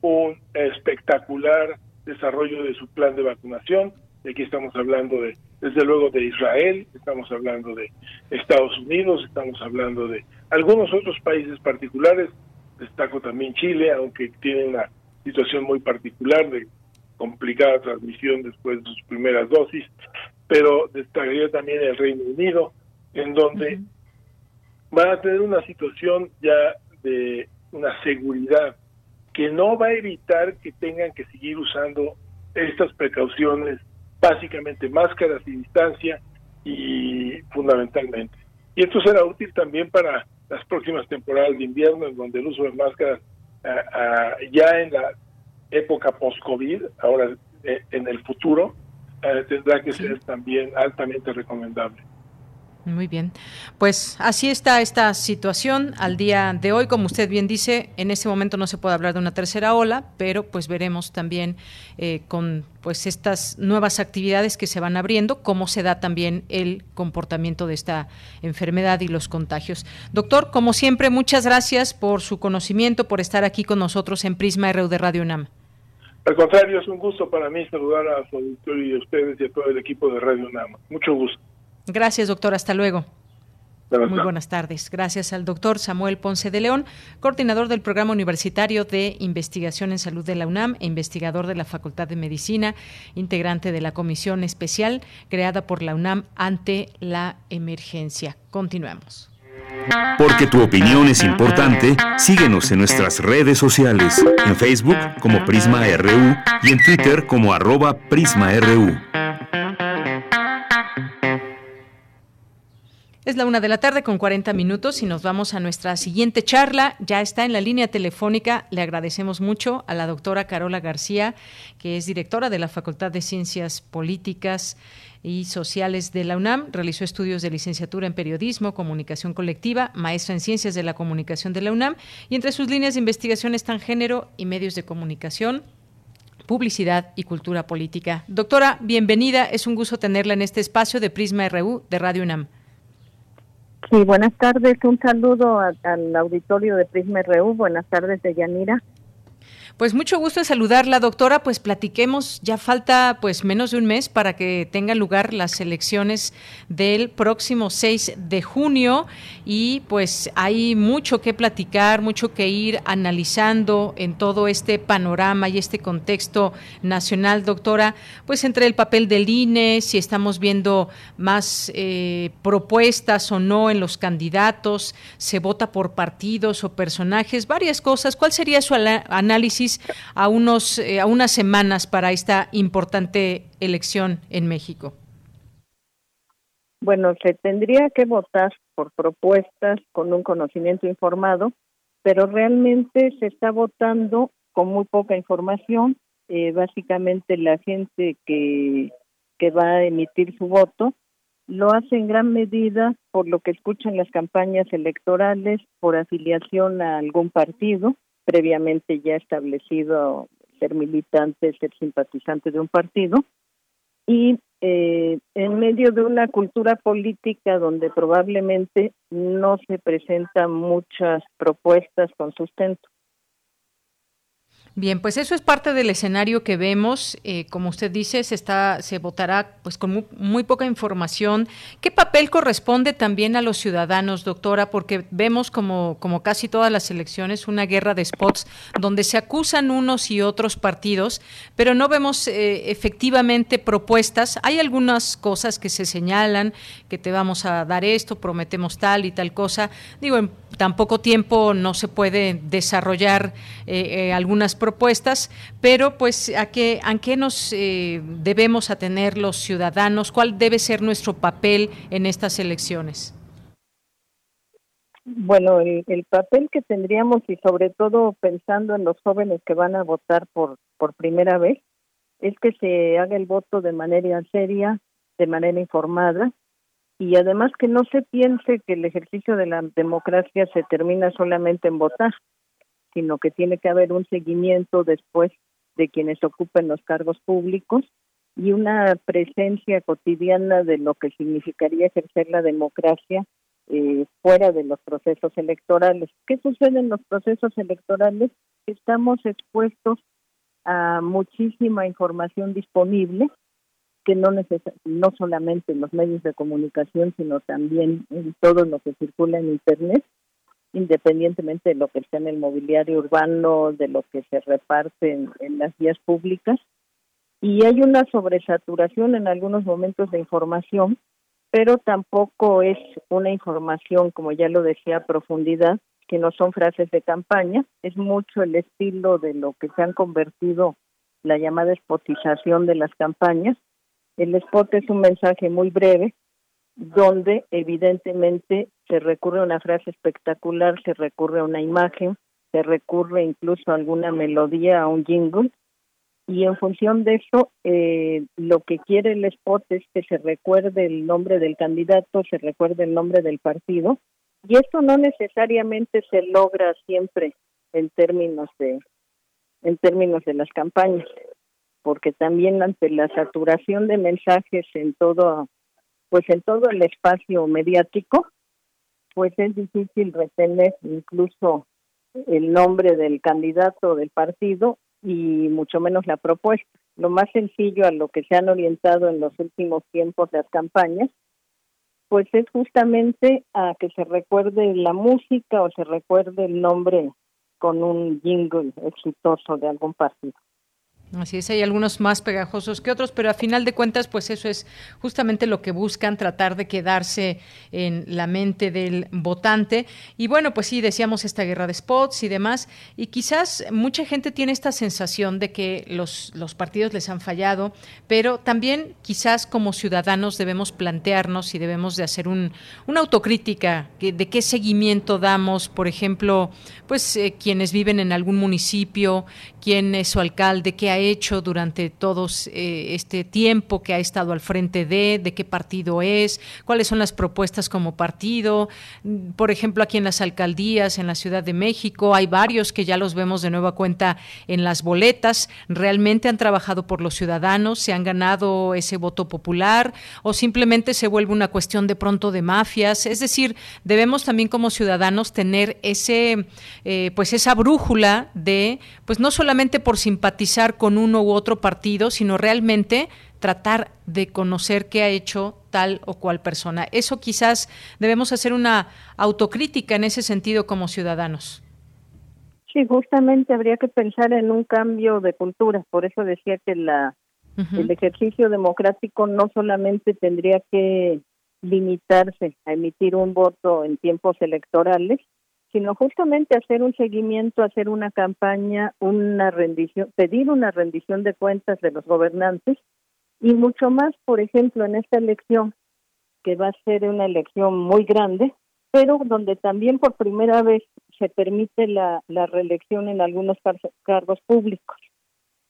un espectacular desarrollo de su plan de vacunación. De aquí estamos hablando de, desde luego, de Israel, estamos hablando de Estados Unidos, estamos hablando de algunos otros países particulares. Destaco también Chile, aunque tiene una situación muy particular de complicada transmisión después de sus primeras dosis, pero destacaría también el Reino Unido, en donde van a tener una situación ya de una seguridad que no va a evitar que tengan que seguir usando estas precauciones, básicamente máscaras y distancia y fundamentalmente. Y esto será útil también para las próximas temporadas de invierno, en donde el uso de máscaras ah, ah, ya en la época post-COVID, ahora eh, en el futuro, eh, tendrá que ser también altamente recomendable. Muy bien. Pues así está esta situación al día de hoy. Como usted bien dice, en este momento no se puede hablar de una tercera ola, pero pues veremos también eh, con pues estas nuevas actividades que se van abriendo, cómo se da también el comportamiento de esta enfermedad y los contagios. Doctor, como siempre, muchas gracias por su conocimiento, por estar aquí con nosotros en Prisma RU de Radio UNAM. Al contrario, es un gusto para mí saludar a su auditorio y a ustedes y a todo el equipo de Radio UNAM. Mucho gusto. Gracias, doctor. Hasta luego. Muy buenas tardes. Gracias al doctor Samuel Ponce de León, coordinador del Programa Universitario de Investigación en Salud de la UNAM e investigador de la Facultad de Medicina, integrante de la Comisión Especial creada por la UNAM ante la emergencia. Continuamos. Porque tu opinión es importante, síguenos en nuestras redes sociales, en Facebook como Prisma RU y en Twitter como arroba PrismaRU. Es la una de la tarde con 40 minutos y nos vamos a nuestra siguiente charla. Ya está en la línea telefónica. Le agradecemos mucho a la doctora Carola García, que es directora de la Facultad de Ciencias Políticas y Sociales de la UNAM. Realizó estudios de licenciatura en Periodismo, Comunicación Colectiva, maestra en Ciencias de la Comunicación de la UNAM y entre sus líneas de investigación están género y medios de comunicación, publicidad y cultura política. Doctora, bienvenida. Es un gusto tenerla en este espacio de Prisma RU de Radio UNAM. Sí, buenas tardes. Un saludo al auditorio de Prisma RU. Buenas tardes, de Yanira. Pues mucho gusto en saludarla, doctora. Pues platiquemos, ya falta pues menos de un mes para que tengan lugar las elecciones del próximo 6 de junio y pues hay mucho que platicar, mucho que ir analizando en todo este panorama y este contexto nacional, doctora. Pues entre el papel del INE, si estamos viendo más eh, propuestas o no en los candidatos, se vota por partidos o personajes, varias cosas. ¿Cuál sería su análisis? A, unos, eh, a unas semanas para esta importante elección en México? Bueno, se tendría que votar por propuestas con un conocimiento informado, pero realmente se está votando con muy poca información. Eh, básicamente la gente que, que va a emitir su voto lo hace en gran medida por lo que escuchan las campañas electorales, por afiliación a algún partido, previamente ya establecido ser militante, ser simpatizante de un partido, y eh, en medio de una cultura política donde probablemente no se presentan muchas propuestas con sustento. Bien, pues eso es parte del escenario que vemos. Eh, como usted dice, se está, se votará pues con muy, poca información. ¿Qué papel corresponde también a los ciudadanos, doctora? Porque vemos como, como casi todas las elecciones una guerra de spots donde se acusan unos y otros partidos, pero no vemos eh, efectivamente propuestas. Hay algunas cosas que se señalan, que te vamos a dar esto, prometemos tal y tal cosa. Digo, en tan poco tiempo no se puede desarrollar eh, algunas propuestas, pero pues a qué, a qué nos eh, debemos atener los ciudadanos, cuál debe ser nuestro papel en estas elecciones. Bueno, el, papel que tendríamos y sobre todo pensando en los jóvenes que van a votar por, por primera vez, es que se haga el voto de manera seria, de manera informada y además que no se piense que el ejercicio de la democracia se termina solamente en votar sino que tiene que haber un seguimiento después de quienes ocupen los cargos públicos y una presencia cotidiana de lo que significaría ejercer la democracia eh, fuera de los procesos electorales. ¿Qué sucede en los procesos electorales? Estamos expuestos a muchísima información disponible que no no solamente en los medios de comunicación, sino también en todo lo que circula en Internet independientemente de lo que está en el mobiliario urbano, de lo que se reparte en, las vías públicas. Y hay una sobresaturación en algunos momentos de información, pero tampoco es una información, como ya lo decía, a profundidad, que no son frases de campaña, es mucho el estilo de lo que se han convertido la llamada spotización de las campañas. El spot es un mensaje muy breve, donde evidentemente se recurre a una frase espectacular, se recurre a una imagen, se recurre incluso a alguna melodía, a un jingle, y en función de eso, eh, lo que quiere el spot es que se recuerde el nombre del candidato, se recuerde el nombre del partido, y esto no necesariamente se logra siempre en términos de en términos de las campañas, porque también ante la saturación de mensajes en todo pues en todo el espacio mediático, pues es difícil retener incluso el nombre del candidato del partido y mucho menos la propuesta. Lo más sencillo a lo que se han orientado en los últimos tiempos las campañas, pues es justamente a que se recuerde la música o se recuerde el nombre con un jingle exitoso de algún partido. Así es, hay algunos más pegajosos que otros, pero a final de cuentas, pues eso es justamente lo que buscan, tratar de quedarse en la mente del votante. Y bueno, pues sí, decíamos esta guerra de spots y demás, y quizás mucha gente tiene esta sensación de que los, los partidos les han fallado, pero también quizás como ciudadanos debemos plantearnos y debemos de hacer un, una autocrítica de qué seguimiento damos, por ejemplo, pues eh, quienes viven en algún municipio, quién es su alcalde, qué hecho durante todo eh, este tiempo que ha estado al frente de, de qué partido es, cuáles son las propuestas como partido. Por ejemplo, aquí en las alcaldías, en la Ciudad de México, hay varios que ya los vemos de nueva cuenta en las boletas. Realmente han trabajado por los ciudadanos, se han ganado ese voto popular o simplemente se vuelve una cuestión de pronto de mafias. Es decir, debemos también como ciudadanos tener ese, eh, pues esa brújula de, pues no solamente por simpatizar con uno u otro partido, sino realmente tratar de conocer qué ha hecho tal o cual persona. Eso quizás debemos hacer una autocrítica en ese sentido como ciudadanos. Sí, justamente habría que pensar en un cambio de cultura. Por eso decía que la, el ejercicio democrático no solamente tendría que limitarse a emitir un voto en tiempos electorales, sino justamente hacer un seguimiento, hacer una campaña, una rendición, pedir una rendición de cuentas de los gobernantes y mucho más, por ejemplo, en esta elección, que va a ser una elección muy grande, pero donde también por primera vez se permite la, reelección en algunos cargos públicos,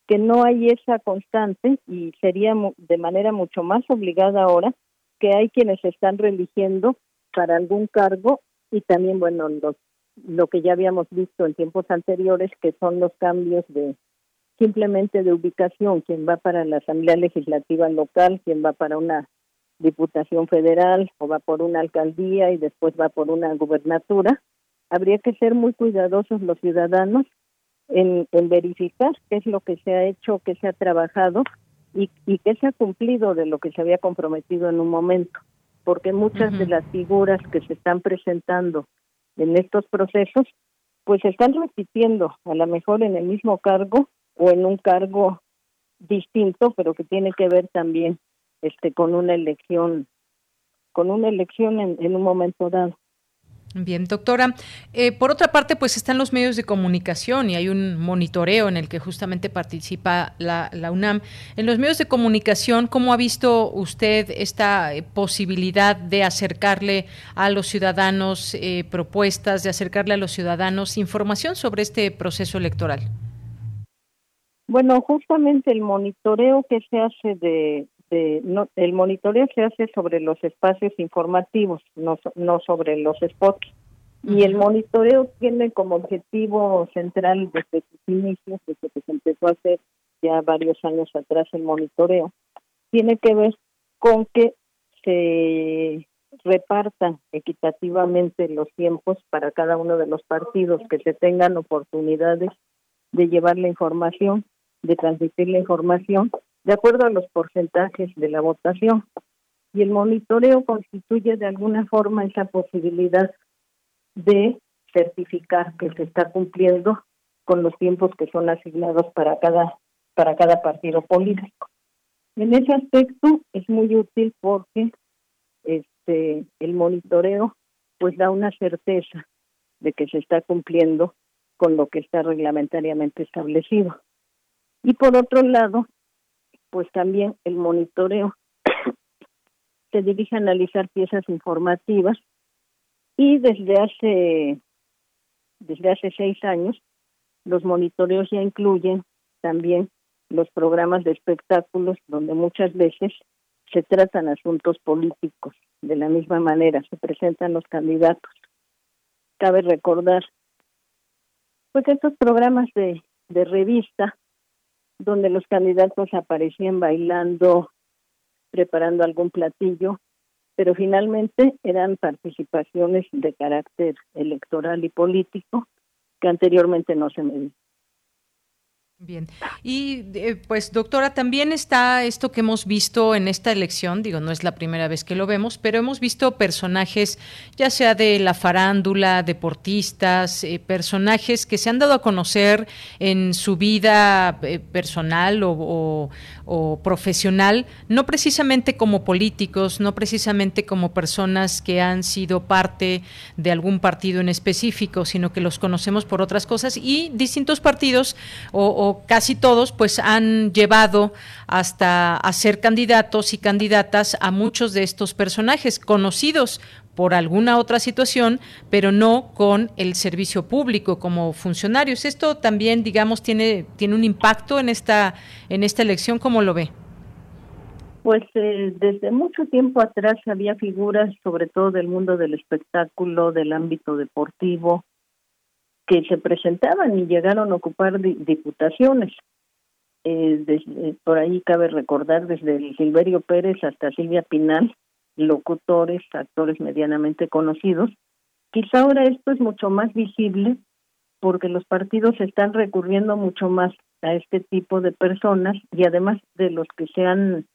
que no hay esa constante y sería de manera mucho más obligada ahora que hay quienes están religiendo para algún cargo y también, bueno, los, lo que ya habíamos visto en tiempos anteriores, que son los cambios de simplemente de ubicación, quien va para la Asamblea Legislativa local, quien va para una diputación federal o va por una alcaldía y después va por una gubernatura, habría que ser muy cuidadosos los ciudadanos en, verificar qué es lo que se ha hecho, qué se ha trabajado y, y qué se ha cumplido de lo que se había comprometido en un momento, porque muchas de las figuras que se están presentando en estos procesos, pues se están repitiendo, a lo mejor en el mismo cargo o en un cargo distinto, pero que tiene que ver también este con una elección, con una elección en un momento dado. Bien, doctora. Eh, por otra parte, pues están los medios de comunicación y hay un monitoreo en el que justamente participa la, UNAM. En los medios de comunicación, ¿cómo ha visto usted esta eh, posibilidad de acercarle a los ciudadanos eh, propuestas, de acercarle a los ciudadanos información sobre este proceso electoral? Bueno, justamente el monitoreo que se hace de, no, el monitoreo se hace sobre los espacios informativos, no, no sobre los spots. Y el monitoreo tiene como objetivo central desde sus inicios, desde que se empezó a hacer ya varios años atrás el monitoreo, tiene que ver con que se repartan equitativamente los tiempos para cada uno de los partidos, que se tengan oportunidades de llevar la información, de transmitir la información de acuerdo a los porcentajes de la votación. Y el monitoreo constituye de alguna forma esa posibilidad de certificar que se está cumpliendo con los tiempos que son asignados para cada para cada partido político. En ese aspecto es muy útil porque este el monitoreo pues da una certeza de que se está cumpliendo con lo que está reglamentariamente establecido. Y por otro lado, pues también el monitoreo se dirige a analizar piezas informativas y desde hace desde hace seis años los monitoreos ya incluyen también los programas de espectáculos donde muchas veces se tratan asuntos políticos. De la misma manera se presentan los candidatos. Cabe recordar pues estos programas de, de revista donde los candidatos aparecían bailando, preparando algún platillo, pero finalmente eran participaciones de carácter electoral y político que anteriormente no se. Bien. Y eh, pues doctora, también está esto que hemos visto en esta elección, digo, no es la primera vez que lo vemos, pero hemos visto personajes, ya sea de la farándula, deportistas, eh, personajes que se han dado a conocer en su vida eh, personal o, o profesional, no precisamente como políticos, no precisamente como personas que han sido parte de algún partido en específico, sino que los conocemos por otras cosas y distintos partidos o, casi todos pues han llevado hasta a ser candidatos y candidatas a muchos de estos personajes conocidos por alguna otra situación, pero no con el servicio público como funcionarios. Esto también, digamos, tiene tiene un impacto en esta en esta elección, ¿cómo lo ve? Pues eh, desde mucho tiempo atrás había figuras, sobre todo del mundo del espectáculo, del ámbito deportivo, que se presentaban y llegaron a ocupar diputaciones. Eh, por ahí cabe recordar desde Silverio Pérez hasta Silvia Pinal, locutores, actores medianamente conocidos. Quizá ahora esto es mucho más visible porque los partidos están recurriendo mucho más a este tipo de personas y además de los que se han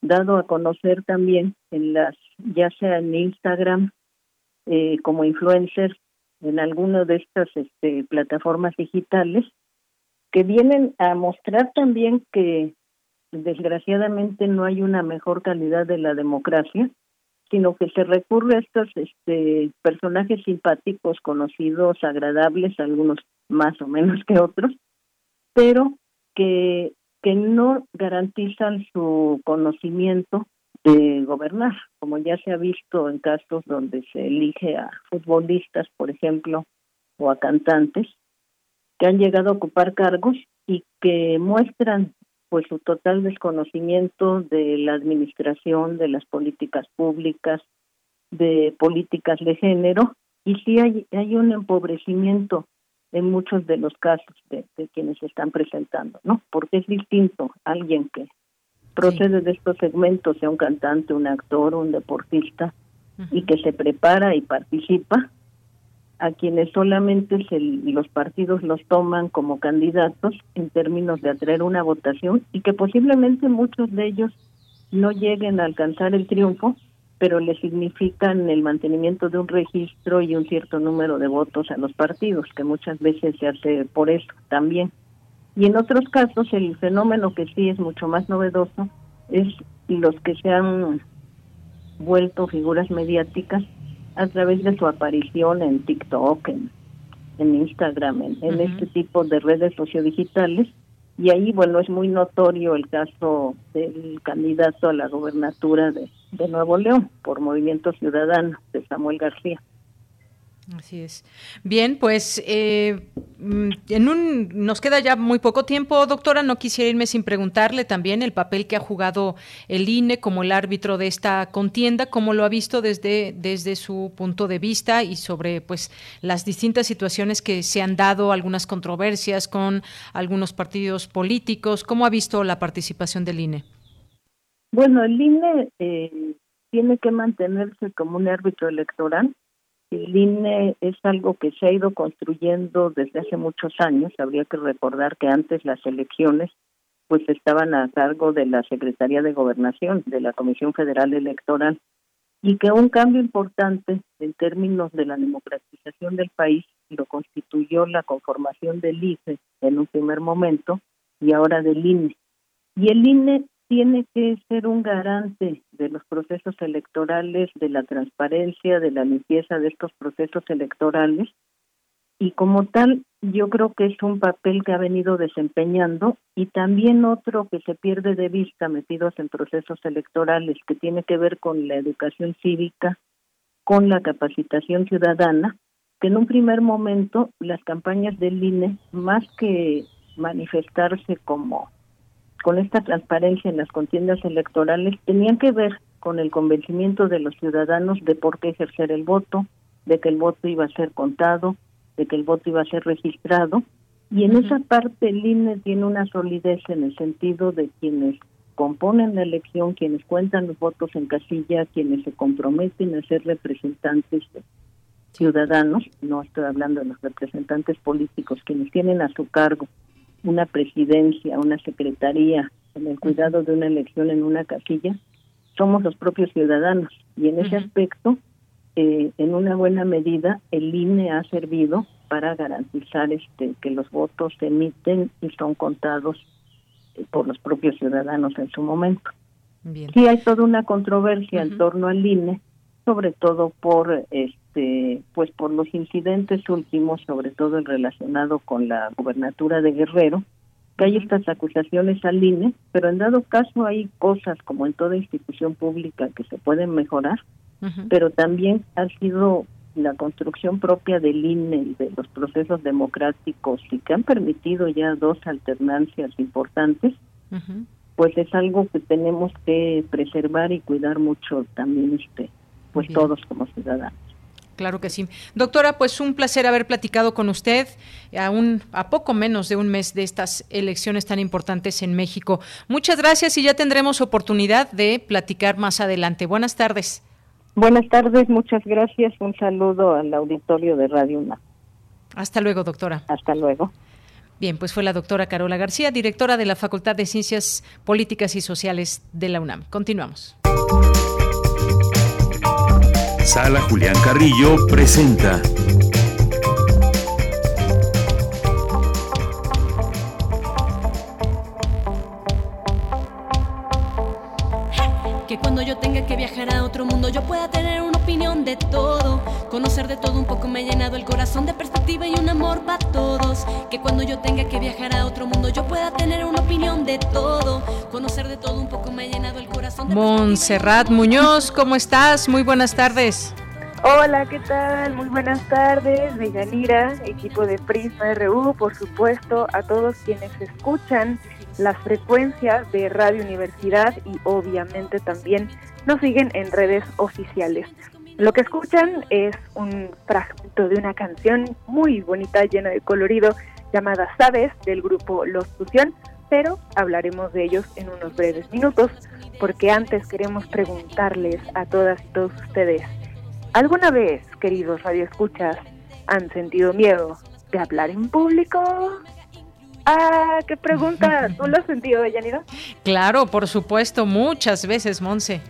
dado a conocer también en las, ya sea en Instagram eh, como influencers, en alguna de estas este, plataformas digitales, que vienen a mostrar también que desgraciadamente no hay una mejor calidad de la democracia, sino que se recurre a estos este, personajes simpáticos, conocidos, agradables, algunos más o menos que otros, pero que, que no garantizan su conocimiento de gobernar, como ya se ha visto en casos donde se elige a futbolistas, por ejemplo, o a cantantes, que han llegado a ocupar cargos y que muestran pues su total desconocimiento de la administración, de las políticas públicas, de políticas de género, y sí hay, hay un empobrecimiento en muchos de los casos de, quienes se están presentando, ¿no? Porque es distinto alguien que procede de estos segmentos, sea un cantante, un actor, un deportista, y que se prepara y participa, a quienes solamente los partidos los toman como candidatos en términos de atraer una votación y que posiblemente muchos de ellos no lleguen a alcanzar el triunfo, pero le significan el mantenimiento de un registro y un cierto número de votos a los partidos, que muchas veces se hace por eso también. Y en otros casos el fenómeno que sí es mucho más novedoso es los que se han vuelto figuras mediáticas a través de su aparición en TikTok, en, en Instagram, en, este tipo de redes sociodigitales. Y ahí, bueno, es muy notorio el caso del candidato a la gobernatura de, de Nuevo León por Movimiento Ciudadano, de Samuel García. Así es. Bien, pues eh, mm, en un, nos queda ya muy poco tiempo, doctora. No quisiera irme sin preguntarle también el papel que ha jugado el INE como el árbitro de esta contienda, cómo lo ha visto desde, desde su punto de vista y sobre pues las distintas situaciones que se han dado, algunas controversias con algunos partidos políticos. ¿Cómo ha visto la participación del INE? Bueno, el INE eh, tiene que mantenerse como un árbitro electoral el INE es algo que se ha ido construyendo desde hace muchos años. Habría que recordar que antes las elecciones pues estaban a cargo de la Secretaría de Gobernación, de la Comisión Federal Electoral, y que un cambio importante en términos de la democratización del país lo constituyó la conformación del IFE en un primer momento y ahora del INE. Y el INE tiene que ser un garante de los procesos electorales, de la transparencia, de la limpieza de estos procesos electorales. Y como tal, yo creo que es un papel que ha venido desempeñando y también otro que se pierde de vista metidos en procesos electorales, que tiene que ver con la educación cívica, con la capacitación ciudadana, que en un primer momento las campañas del INE, más que manifestarse como con esta transparencia en las contiendas electorales tenían que ver con el convencimiento de los ciudadanos de por qué ejercer el voto, de que el voto iba a ser contado, de que el voto iba a ser registrado. Y en esa parte el INE tiene una solidez en el sentido de quienes componen la elección, quienes cuentan los votos en casilla, quienes se comprometen a ser representantes ciudadanos, no estoy hablando de los representantes políticos, quienes tienen a su cargo una presidencia, una secretaría, en el cuidado de una elección en una casilla, somos los propios ciudadanos. Y en ese aspecto, eh, en una buena medida, el INE ha servido para garantizar este que los votos se emiten y son contados eh, por los propios ciudadanos en su momento. Sí hay toda una controversia en torno al INE, sobre todo por este pues por los incidentes últimos, sobre todo el relacionado con la gubernatura de Guerrero, que hay estas acusaciones al INE, pero en dado caso hay cosas como en toda institución pública que se pueden mejorar, pero también ha sido la construcción propia del INE y de los procesos democráticos y que han permitido ya dos alternancias importantes, pues es algo que tenemos que preservar y cuidar mucho también este pues todos como ciudadanos. Claro que sí. Doctora, pues un placer haber platicado con usted aún a poco menos de un mes de estas elecciones tan importantes en México. Muchas gracias y ya tendremos oportunidad de platicar más adelante. Buenas tardes. Buenas tardes, muchas gracias. Un saludo al auditorio de Radio UNAM. Hasta luego, doctora. Hasta luego. Bien, pues fue la doctora Carola García, directora de la Facultad de Ciencias Políticas y Sociales de la UNAM. Continuamos. Sala Julián Carrillo presenta. Que cuando yo tenga que viajar a otro mundo yo pueda tener una opinión de todo. Conocer de todo un poco me ha llenado el corazón de perspectiva y un amor para todos. Que cuando yo tenga que viajar a otro mundo yo pueda tener una opinión de todo. Conocer de todo un poco me ha llenado el corazón de Montserrat Muñoz, ¿cómo estás? Muy buenas tardes. Hola, ¿qué tal? Muy buenas tardes, Villanira, equipo de Prisma RU, por supuesto, a todos quienes escuchan las frecuencias de Radio Universidad y obviamente también nos siguen en redes oficiales. Lo que escuchan es un fragmento de una canción muy bonita, llena de colorido, llamada Sabes, del grupo Los Fusión, pero hablaremos de ellos en unos breves minutos, porque antes queremos preguntarles a todas y todos ustedes, ¿alguna vez, queridos radioescuchas, han sentido miedo de hablar en público? Ah, qué pregunta. ¿Tú lo has sentido, Yanira? Claro, por supuesto, muchas veces, Monse.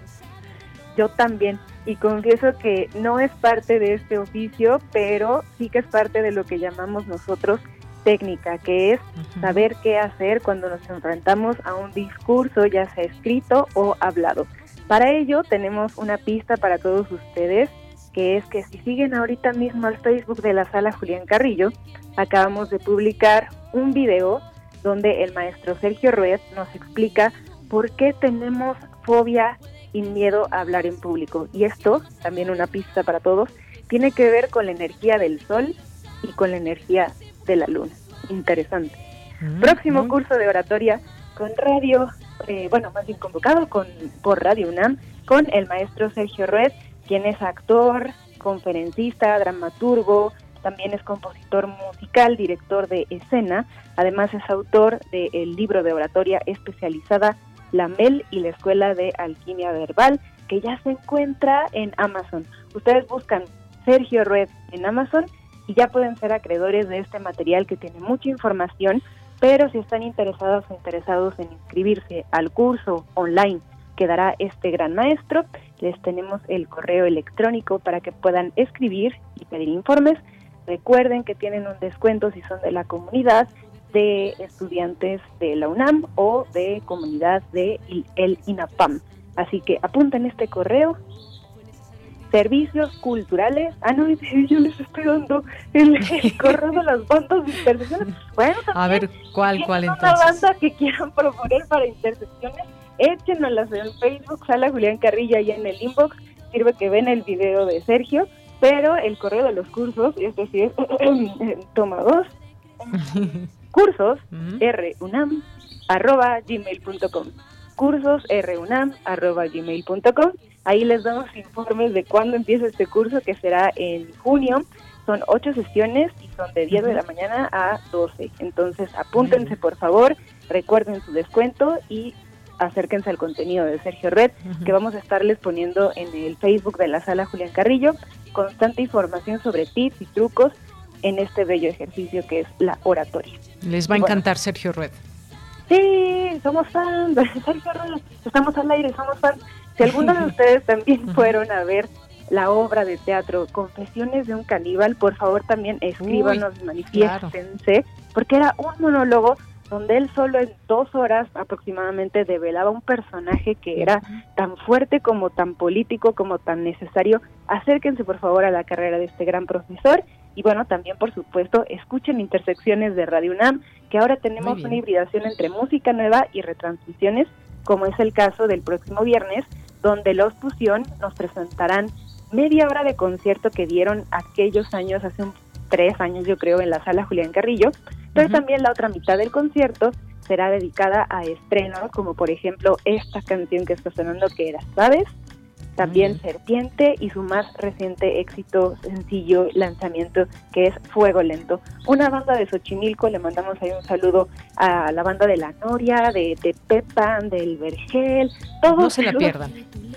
Yo también. Y confieso que no es parte de este oficio, pero sí que es parte de lo que llamamos nosotros técnica, que es saber qué hacer cuando nos enfrentamos a un discurso, ya sea escrito o hablado. Para ello tenemos una pista para todos ustedes, que es que si siguen ahorita mismo al Facebook de la sala Julián Carrillo, acabamos de publicar un video donde el maestro Sergio Ruiz nos explica por qué tenemos fobia y miedo a hablar en público. Y esto, también una pista para todos, tiene que ver con la energía del sol y con la energía de la luna. Interesante. Mm, Próximo mm. curso de oratoria con radio, eh, bueno, más bien convocado con, por Radio UNAM, con el maestro Sergio Ruiz, quien es actor, conferencista, dramaturgo, también es compositor musical, director de escena, además es autor del libro de oratoria especializada La Mel y la Escuela de Alquimia Verbal, que ya se encuentra en Amazon. Ustedes buscan Sergio Red en Amazon y ya pueden ser acreedores de este material que tiene mucha información, pero si están interesados o interesados en inscribirse al curso online que dará este gran maestro, les tenemos el correo electrónico para que puedan escribir y pedir informes Recuerden que tienen un descuento si son de la comunidad de estudiantes de la UNAM o de comunidad de el INAPAM. Así que apunten este correo. Servicios culturales. Ah, no, yo les estoy dando el, correo de las bandas de intersecciones. Bueno, a ver, ¿cuál, cuál entonces? una banda que quieran proponer para intersecciones, échenoslas en Facebook, Sala Julián Carrilla y en el inbox. Sirve que ven el video de Sergio pero el correo de los cursos, es decir, toma dos, cursos runam arroba gmail.com cursos runam arroba gmail.com ahí les damos informes de cuándo empieza este curso que será en junio. Son ocho sesiones y son de 10 de la mañana a 12 entonces apúntense por favor recuerden su descuento y acérquense al contenido de Sergio Red, que vamos a estarles poniendo en el Facebook de la sala Julián Carrillo, constante información sobre tips y trucos en este bello ejercicio que es la oratoria. Les va a encantar Sergio Red. Sí, somos fans de Sergio Red, estamos al aire, somos fans. Si algunos de ustedes también fueron a ver la obra de teatro Confesiones de un caníbal, por favor también escríbanos, manifiéstense, porque era un monólogo donde él solo en dos horas aproximadamente develaba un personaje que era tan fuerte como tan político como tan necesario. Acérquense por favor a la carrera de este gran profesor y bueno, también por supuesto escuchen Intersecciones de Radio UNAM, que ahora tenemos una hibridación entre música nueva y retransmisiones, como es el caso del próximo viernes, donde los Fusión nos presentarán media hora de concierto que dieron aquellos años, hace un, tres años yo creo, en la sala Julián Carrillo, pero también la otra mitad del concierto será dedicada a estrenos, como por ejemplo esta canción que está sonando que era ¿Sabes? También Serpiente y su más reciente éxito sencillo lanzamiento que es Fuego Lento. Una banda de Xochimilco, le mandamos ahí un saludo a la banda de La Noria, de, de Pepa, del Vergel, todos. No se la pierdan.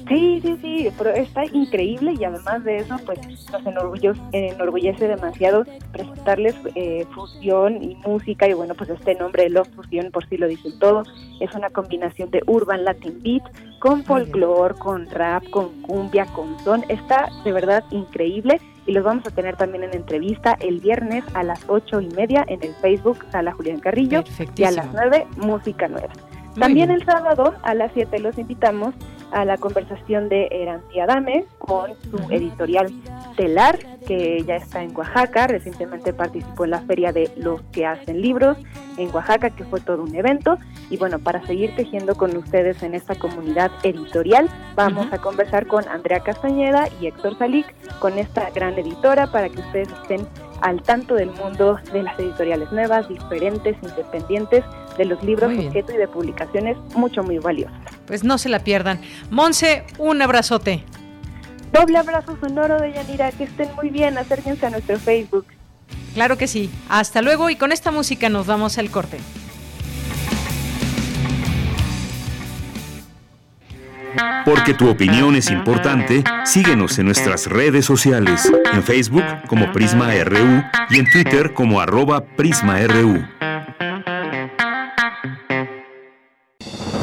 Sí, sí, sí, pero está increíble y además de eso, pues nos enorgullece, demasiado presentarles eh, fusión y música y bueno, pues este nombre de Love Fusión, por si lo dicen todo, es una combinación de urban latin beat con folclore, con rap, con cumbia, con son, está de verdad increíble y los vamos a tener también en entrevista el viernes a las ocho y media en el Facebook Sala Julián Carrillo y a las nueve Música Nueva. también el sábado a las siete los invitamos a la conversación de Eranti Adame con su editorial Telar, que ya está en Oaxaca. Recientemente participó en la feria de los que hacen libros en Oaxaca, que fue todo un evento. Y bueno, para seguir tejiendo con ustedes en esta comunidad editorial, vamos a conversar con Andrea Castañeda y Héctor Salic, con esta gran editora, para que ustedes estén al tanto del mundo de las editoriales nuevas, diferentes, independientes, de los libros objeto y de publicaciones mucho, muy valiosas. Pues no se la pierdan. Monse, un abrazote. Doble abrazo sonoro de Yanira, que estén muy bien, acérquense a nuestro Facebook. Claro que sí. Hasta luego y con esta música nos vamos al corte. Porque tu opinión es importante, síguenos en nuestras redes sociales, en Facebook como Prisma RU y en Twitter como arroba PrismaRU.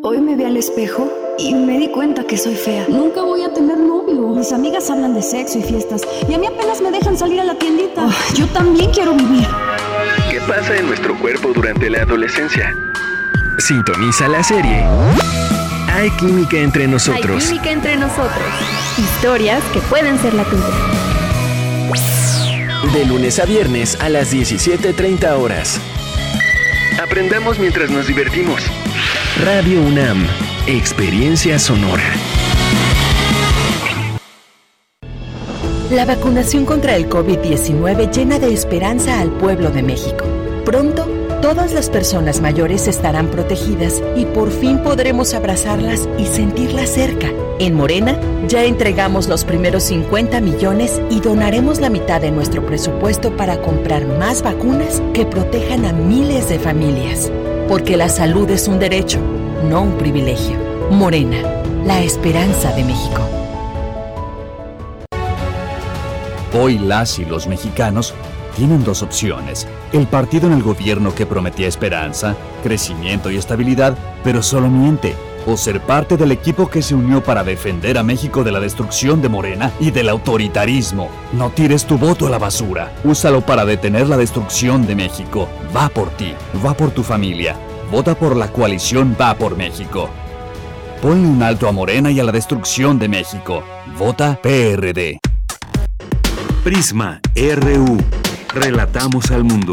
Hoy me vi al espejo y me di cuenta que soy fea. Nunca voy a tener novio. Mis amigas hablan de sexo y fiestas y a mí apenas me dejan salir a la tiendita. yo también quiero vivir. ¿Qué pasa en nuestro cuerpo durante la adolescencia? Sintoniza la serie. Hay química entre nosotros. Hay química entre nosotros. Historias que pueden ser la tuya. De lunes a viernes a las 17.30 horas. Aprendamos mientras nos divertimos. Radio UNAM. Experiencia sonora. La vacunación contra el COVID-19 llena de esperanza al pueblo de México. Pronto, todas las personas mayores estarán protegidas y por fin podremos abrazarlas y sentirlas cerca. En Morena, ya entregamos los primeros 50 millones y donaremos la mitad de nuestro presupuesto para comprar más vacunas que protejan a miles de familias. Porque la salud es un derecho, no un privilegio. Morena, la esperanza de México. Hoy las y los mexicanos tienen dos opciones. El partido en el gobierno que prometía esperanza, crecimiento y estabilidad, pero solo miente. O ser parte del equipo que se unió para defender a México de la destrucción de Morena y del autoritarismo. No tires tu voto a la basura. Úsalo para detener la destrucción de México. Va por ti, va por tu familia. Vota por la coalición Va por México. Ponle un alto a Morena y a la destrucción de México. Vota PRD. Prisma RU. Relatamos al mundo.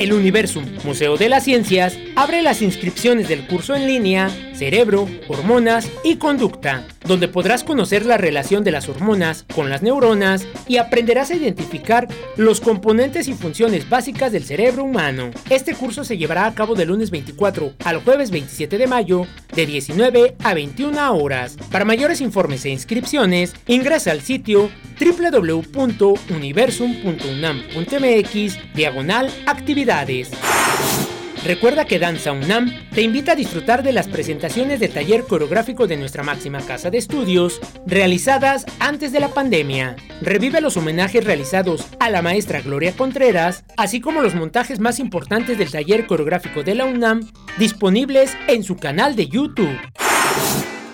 El Universum, Museo de las Ciencias, abre las inscripciones del curso en línea Cerebro, Hormonas y Conducta, donde podrás conocer la relación de las hormonas con las neuronas y aprenderás a identificar los componentes y funciones básicas del cerebro humano. Este curso se llevará a cabo del lunes 24 al jueves 27 de mayo de 19 a 21 horas. Para mayores informes e inscripciones, ingresa al sitio www.universum.unam.mx diagonal actividades. Recuerda que Danza UNAM te invita a disfrutar de las presentaciones del taller coreográfico de nuestra máxima casa de estudios, realizadas antes de la pandemia. Revive los homenajes realizados a la maestra Gloria Contreras, así como los montajes más importantes del taller coreográfico de la UNAM, disponibles en su canal de YouTube.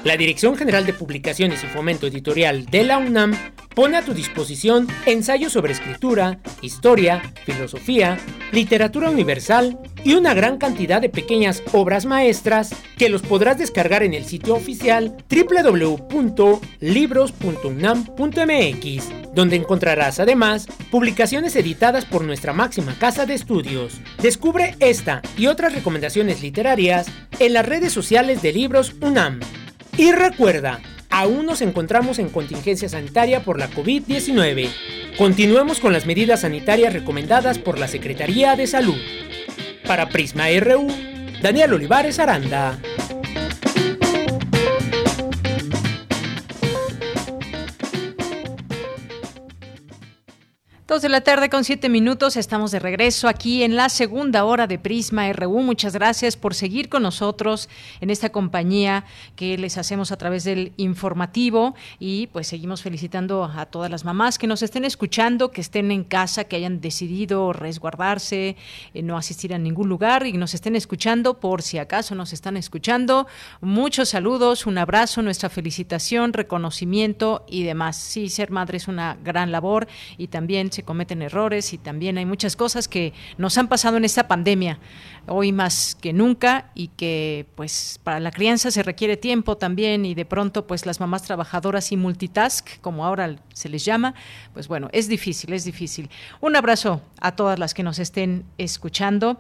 La Dirección General de Publicaciones y Fomento Editorial de la UNAM pone a tu disposición ensayos sobre escritura, historia, filosofía, literatura universal y una gran cantidad de pequeñas obras maestras que los podrás descargar en el sitio oficial www.libros.unam.mx, donde encontrarás además publicaciones editadas por nuestra máxima casa de estudios. Descubre esta y otras recomendaciones literarias en las redes sociales de Libros UNAM. Y recuerda, aún nos encontramos en contingencia sanitaria por la COVID-19. Continuemos con las medidas sanitarias recomendadas por la Secretaría de Salud. Para Prisma RU, Daniel Olivares Aranda. Dos de la tarde con siete minutos, estamos de regreso aquí en la segunda hora de Prisma RU. Muchas gracias por seguir con nosotros en esta compañía que les hacemos a través del informativo y pues seguimos felicitando a todas las mamás que nos estén escuchando, que estén en casa, que hayan decidido resguardarse, eh, no asistir a ningún lugar y nos estén escuchando por si acaso nos están escuchando. Muchos saludos, un abrazo, nuestra felicitación, reconocimiento y demás. Sí, ser madre es una gran labor y también se cometen errores y también hay muchas cosas que nos han pasado en esta pandemia hoy más que nunca y que pues para la crianza se requiere tiempo también y de pronto pues las mamás trabajadoras y multitask como ahora se les llama pues bueno es difícil es difícil. Un abrazo a todas las que nos estén escuchando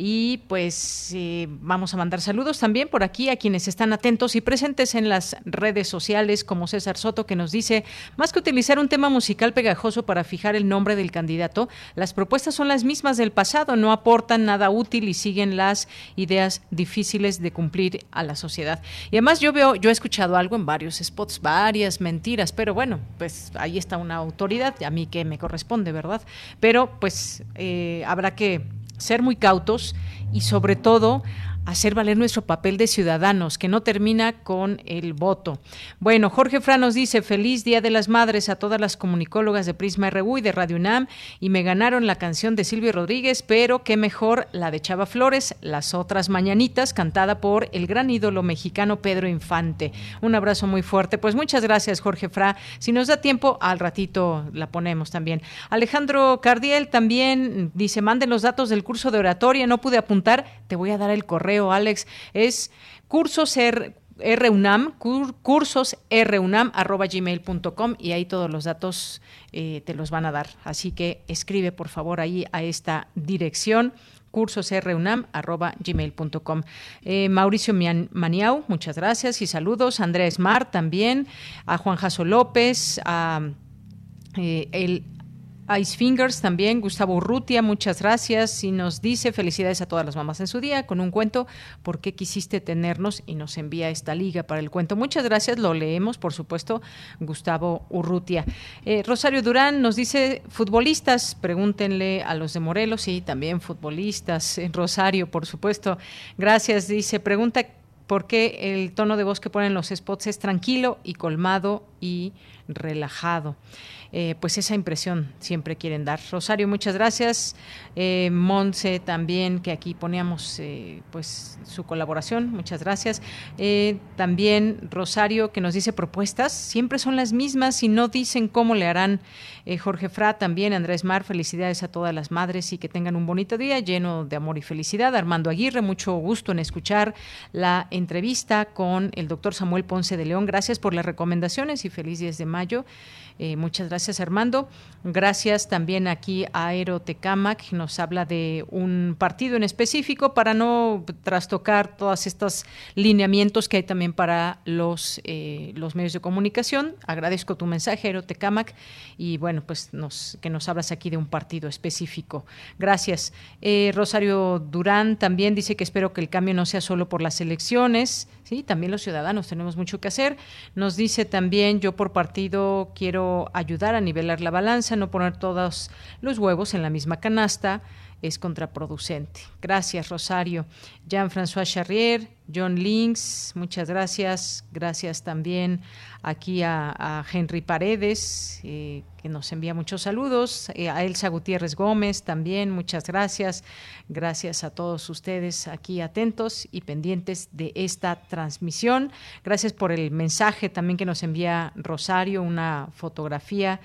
y pues eh, vamos a mandar saludos también por aquí a quienes están atentos y presentes en las redes sociales como César Soto que nos dice más que utilizar un tema musical pegajoso para fijar el nombre del candidato las propuestas son las mismas del pasado no aportan nada útil y siguen las ideas difíciles de cumplir a la sociedad. Y además yo veo, yo he escuchado algo en varios spots, varias mentiras, pero bueno, pues ahí está una autoridad, a mí que me corresponde, ¿verdad? Pero pues eh, habrá que ser muy cautos y sobre todo hacer valer nuestro papel de ciudadanos, que no termina con el voto. Bueno, Jorge Fran nos dice, feliz Día de las Madres a todas las comunicólogas de Prisma RU y de Radio UNAM, y me ganaron la canción de Silvio Rodríguez, pero qué mejor la de Chava Flores, Las otras mañanitas, cantada por el gran ídolo mexicano Pedro Infante. Un abrazo muy fuerte. Pues muchas gracias, Jorge Fra. Si nos da tiempo, al ratito la ponemos también. Alejandro Cardiel también dice, manden los datos del curso de oratoria, no pude apuntar, te voy a dar el correo Alex, es cursos RUNAM, cursos arroba gmail.com y ahí todos los datos eh, te los van a dar. Así que escribe por favor ahí a esta dirección cursosrunam.gmail.com. Eh, Mauricio Maniau, muchas gracias y saludos. Andrés Smart también, a Juan Jaso López, a eh, el Ice Fingers también, Gustavo Urrutia, muchas gracias y nos dice felicidades a todas las mamás en su día con un cuento, ¿por qué quisiste tenernos? Y nos envía esta liga para el cuento. Muchas gracias, lo leemos, por supuesto, Gustavo Urrutia. Eh, Rosario Durán nos dice, futbolistas, pregúntenle a los de Morelos, y también futbolistas, en Rosario, por supuesto. Gracias, dice, pregunta por qué el tono de voz que ponen los spots es tranquilo y colmado y relajado. Eh, pues esa impresión siempre quieren dar. Rosario, muchas gracias. Eh, Monse también, que aquí poníamos eh, pues su colaboración, muchas gracias. Eh, también Rosario, que nos dice propuestas, siempre son las mismas y no dicen cómo le harán. Jorge Fra, también Andrés Mar, felicidades a todas las madres y que tengan un bonito día lleno de amor y felicidad. Armando Aguirre, mucho gusto en escuchar la entrevista con el doctor Samuel Ponce de León. Gracias por las recomendaciones y feliz 10 de mayo. Eh, muchas gracias, Armando. Gracias también aquí a Aerotecamac, nos habla de un partido en específico para no trastocar todos estos lineamientos que hay también para los, eh, los medios de comunicación. Agradezco tu mensaje, Aerotecamac, y bueno, pues nos, que nos hablas aquí de un partido específico. Gracias. Eh, Rosario Durán también dice que espero que el cambio no sea solo por las elecciones, sí, también los ciudadanos tenemos mucho que hacer. Nos dice también, yo por partido quiero ayudar a nivelar la balanza, no poner todos los huevos en la misma canasta es contraproducente. Gracias, Rosario. Jean-François Charrier, John Links, muchas gracias. Gracias también aquí a, Henry Paredes, eh, que nos envía muchos saludos. Eh, a Elsa Gutiérrez Gómez también, muchas gracias. Gracias a todos ustedes aquí atentos y pendientes de esta transmisión. Gracias por el mensaje también que nos envía Rosario, una fotografía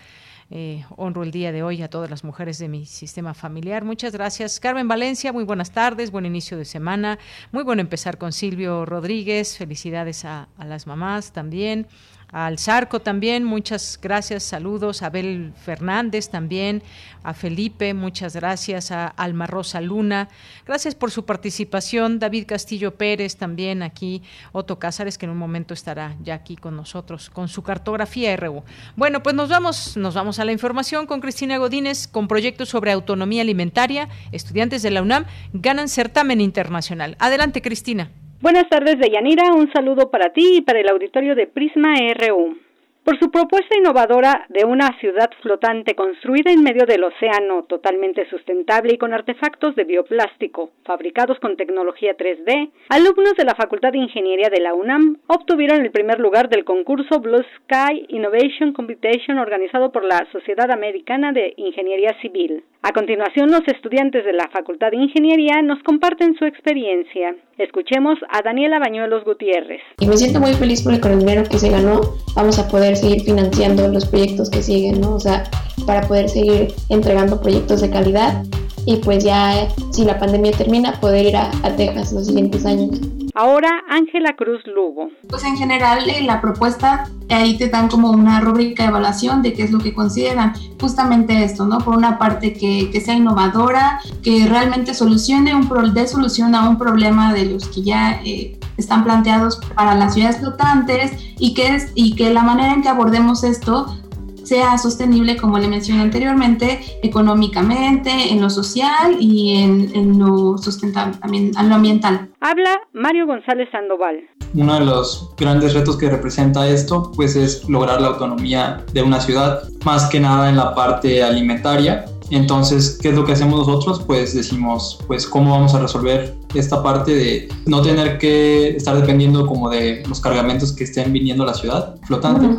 eh, honro el día de hoy a todas las mujeres de mi sistema familiar. Muchas gracias. Carmen Valencia, muy buenas tardes, buen inicio de semana. Muy bueno empezar con Silvio Rodríguez. Felicidades a las mamás también al Zarco también, muchas gracias, saludos, Abel Fernández también, a Felipe, muchas gracias, a Alma Rosa Luna, gracias por su participación, David Castillo Pérez también aquí, Otto Cázares, que en un momento estará ya aquí con nosotros, con su cartografía RU. Bueno, pues nos vamos, nos vamos a la información con Cristina Godínez, con proyectos sobre autonomía alimentaria, estudiantes de la UNAM ganan certamen internacional. Adelante, Cristina. Buenas tardes, Deyanira. Un saludo para ti y para el auditorio de Prisma RU. Por su propuesta innovadora de una ciudad flotante construida en medio del océano, totalmente sustentable y con artefactos de bioplástico, fabricados con tecnología 3D, alumnos de la Facultad de Ingeniería de la UNAM obtuvieron el primer lugar del concurso Blue Sky Innovation Competition organizado por la Sociedad Americana de Ingeniería Civil. A continuación, los estudiantes de la Facultad de Ingeniería nos comparten su experiencia. Escuchemos a Daniela Bañuelos Gutiérrez. Y me siento muy feliz por el dinero que se ganó. Vamos a poder seguir financiando los proyectos que siguen, ¿no? O sea, para poder seguir entregando proyectos de calidad y pues ya si la pandemia termina poder ir a, Texas los siguientes años. Ahora Ángela Cruz Lugo. Pues en general eh, la propuesta ahí te dan como una rúbrica de evaluación de qué es lo que consideran. Justamente esto, ¿no? Por una parte que, que sea innovadora, que realmente solucione un pro, dé solución a un problema de los que ya eh, están planteados para las ciudades flotantes y que, es, y que la manera en que abordemos esto sea sostenible, como le mencioné anteriormente, económicamente, en lo social y en, lo sustentable, también en lo ambiental. Habla Mario González Sandoval. Uno de los grandes retos que representa esto, pues es lograr la autonomía de una ciudad, más que nada en la parte alimentaria. Entonces, ¿qué es lo que hacemos nosotros? Pues decimos, pues cómo vamos a resolver esta parte de no tener que estar dependiendo como de los cargamentos que estén viniendo a la ciudad flotante.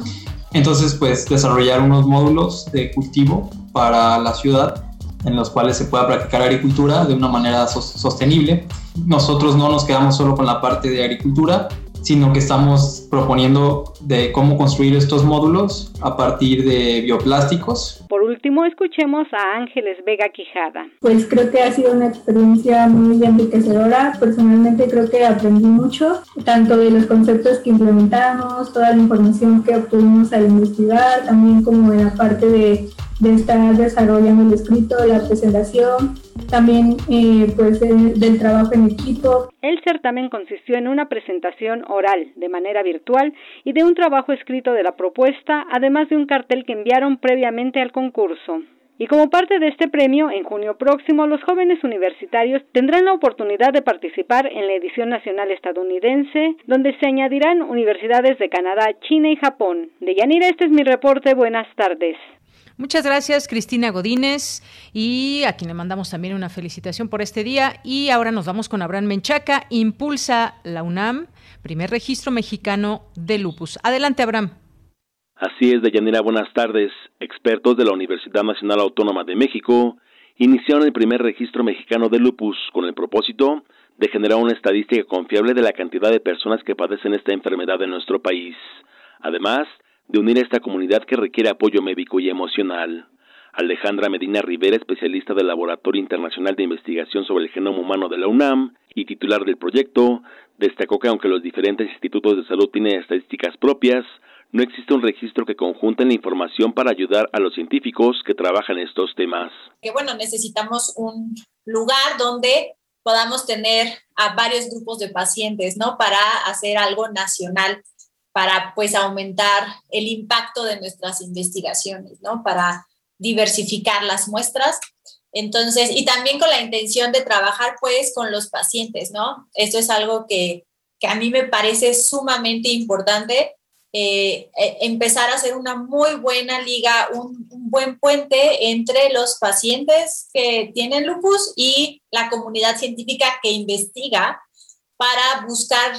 Entonces, pues desarrollar unos módulos de cultivo para la ciudad en los cuales se pueda practicar agricultura de una manera sostenible. Nosotros no nos quedamos solo con la parte de agricultura, sino que estamos proponiendo de cómo construir estos módulos a partir de bioplásticos. Por último, escuchemos a Ángeles Vega Quijada. Pues creo que ha sido una experiencia muy enriquecedora. Personalmente creo que aprendí mucho, tanto de los conceptos que implementamos, toda la información que obtuvimos al investigar, también como en la parte de de estar desarrollando el escrito, la presentación, también eh, pues del trabajo en equipo. El certamen consistió en una presentación oral de manera virtual y de un trabajo escrito de la propuesta, además de un cartel que enviaron previamente al concurso. Y como parte de este premio, en junio próximo, los jóvenes universitarios tendrán la oportunidad de participar en la edición nacional estadounidense, donde se añadirán universidades de Canadá, China y Japón. De Yanira, este es mi reporte. Buenas tardes. Muchas gracias, Cristina Godínez, y a quien le mandamos también una felicitación por este día. Y ahora nos vamos con Abraham Menchaca. Impulsa la UNAM, primer registro mexicano de lupus. Adelante, Abraham. Así es, Deyanira, buenas tardes. Expertos de la Universidad Nacional Autónoma de México iniciaron el primer registro mexicano de lupus con el propósito de generar una estadística confiable de la cantidad de personas que padecen esta enfermedad en nuestro país. Además, de unir a esta comunidad que requiere apoyo médico y emocional. Alejandra Medina Rivera, especialista del Laboratorio Internacional de Investigación sobre el Genoma Humano de la UNAM y titular del proyecto, destacó que aunque los diferentes institutos de salud tienen estadísticas propias, no existe un registro que conjunte la información para ayudar a los científicos que trabajan estos temas. Que bueno, necesitamos un lugar donde podamos tener a varios grupos de pacientes, ¿no? Para hacer algo nacional para pues aumentar el impacto de nuestras investigaciones, ¿no? Para diversificar las muestras. Entonces, y también con la intención de trabajar pues con los pacientes, ¿no? Esto es algo que, que a mí me parece sumamente importante eh, eh, empezar a hacer una muy buena liga, un, un, buen puente entre los pacientes que tienen lupus y la comunidad científica que investiga para buscar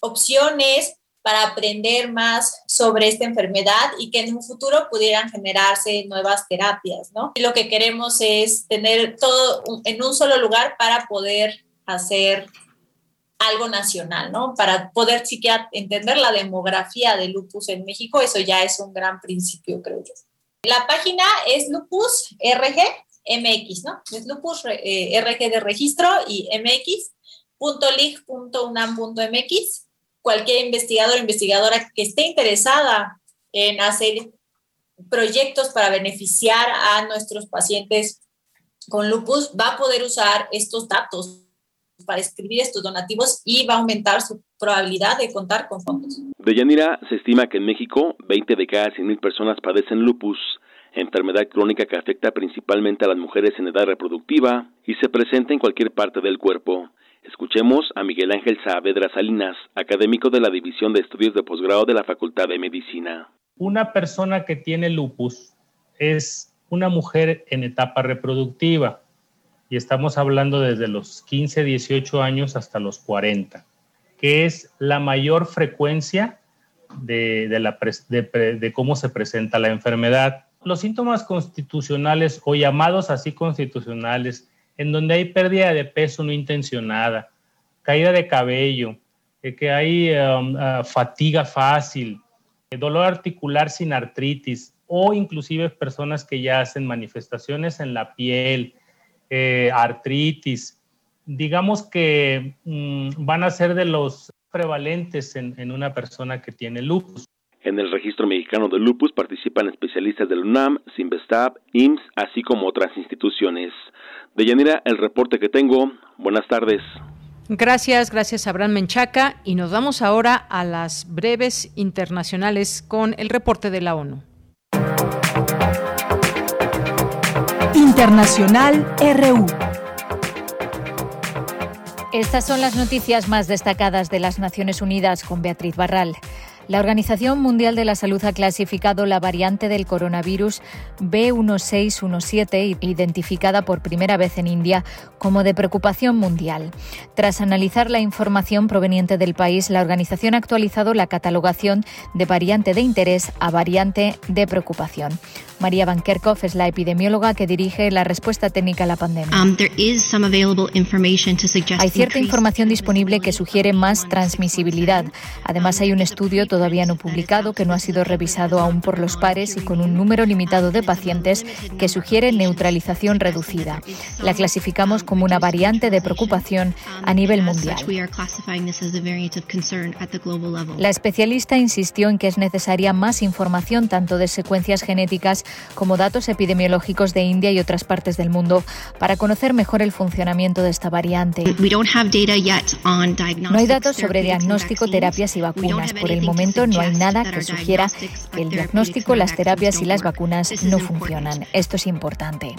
opciones, para aprender más sobre esta enfermedad y que en un futuro pudieran generarse nuevas terapias, ¿no? Y lo que queremos es tener todo en un solo lugar para poder hacer algo nacional, ¿no? Para poder siquiera entender la demografía de lupus en México, eso ya es un gran principio, creo yo. La página es lupus RG MX, ¿no? Es lupus eh, de registro y mx.lig.unam.mx. Cualquier investigador o investigadora que esté interesada en hacer proyectos para beneficiar a nuestros pacientes con lupus va a poder usar estos datos para escribir estos donativos y va a aumentar su probabilidad de contar con fondos. De Yanira, se estima que en México 20 de cada 100.000 personas padecen lupus, enfermedad crónica que afecta principalmente a las mujeres en edad reproductiva y se presenta en cualquier parte del cuerpo. Escuchemos a Miguel Ángel Saavedra Salinas, académico de la División de Estudios de Posgrado de la Facultad de Medicina. Una persona que tiene lupus es una mujer en etapa reproductiva y estamos hablando desde los 15, 18 años hasta los 40, que es la mayor frecuencia de, de, cómo se presenta la enfermedad. Los síntomas constitucionales o llamados así constitucionales, en donde hay pérdida de peso no intencionada, caída de cabello, eh, que hay um, ah, fatiga fácil, dolor articular sin artritis o inclusive personas que ya hacen manifestaciones en la piel, eh, artritis, digamos que mm, van a ser de los prevalentes en, una persona que tiene lupus. En el registro mexicano de lupus participan especialistas del UNAM, Simvestab, IMSS, así como otras instituciones. De Yanira, el reporte que tengo. Buenas tardes. Gracias, gracias Abraham Menchaca. Y nos vamos ahora a las breves internacionales con el reporte de la ONU. Internacional RU. Estas son las noticias más destacadas de las Naciones Unidas con Beatriz Barral. La Organización Mundial de la Salud ha clasificado la variante del coronavirus B1617, identificada por primera vez en India, como de preocupación mundial. Tras analizar la información proveniente del país, la organización ha actualizado la catalogación de variante de interés a variante de preocupación. María Van Kerkhoff es la epidemióloga que dirige la respuesta técnica a la pandemia. Um, hay cierta información disponible que sugiere más transmisibilidad. Además, hay un estudio todavía no publicado que no ha sido revisado aún por los pares y con un número limitado de pacientes que sugiere neutralización reducida. La clasificamos como una variante de preocupación a nivel mundial. La especialista insistió en que es necesaria más información tanto de secuencias genéticas como datos epidemiológicos de India y otras partes del mundo para conocer mejor el funcionamiento de esta variante. No hay datos sobre diagnóstico, terapias y vacunas. Por el momento no hay nada que sugiera que el diagnóstico, las terapias y las vacunas no funcionan. Esto es importante.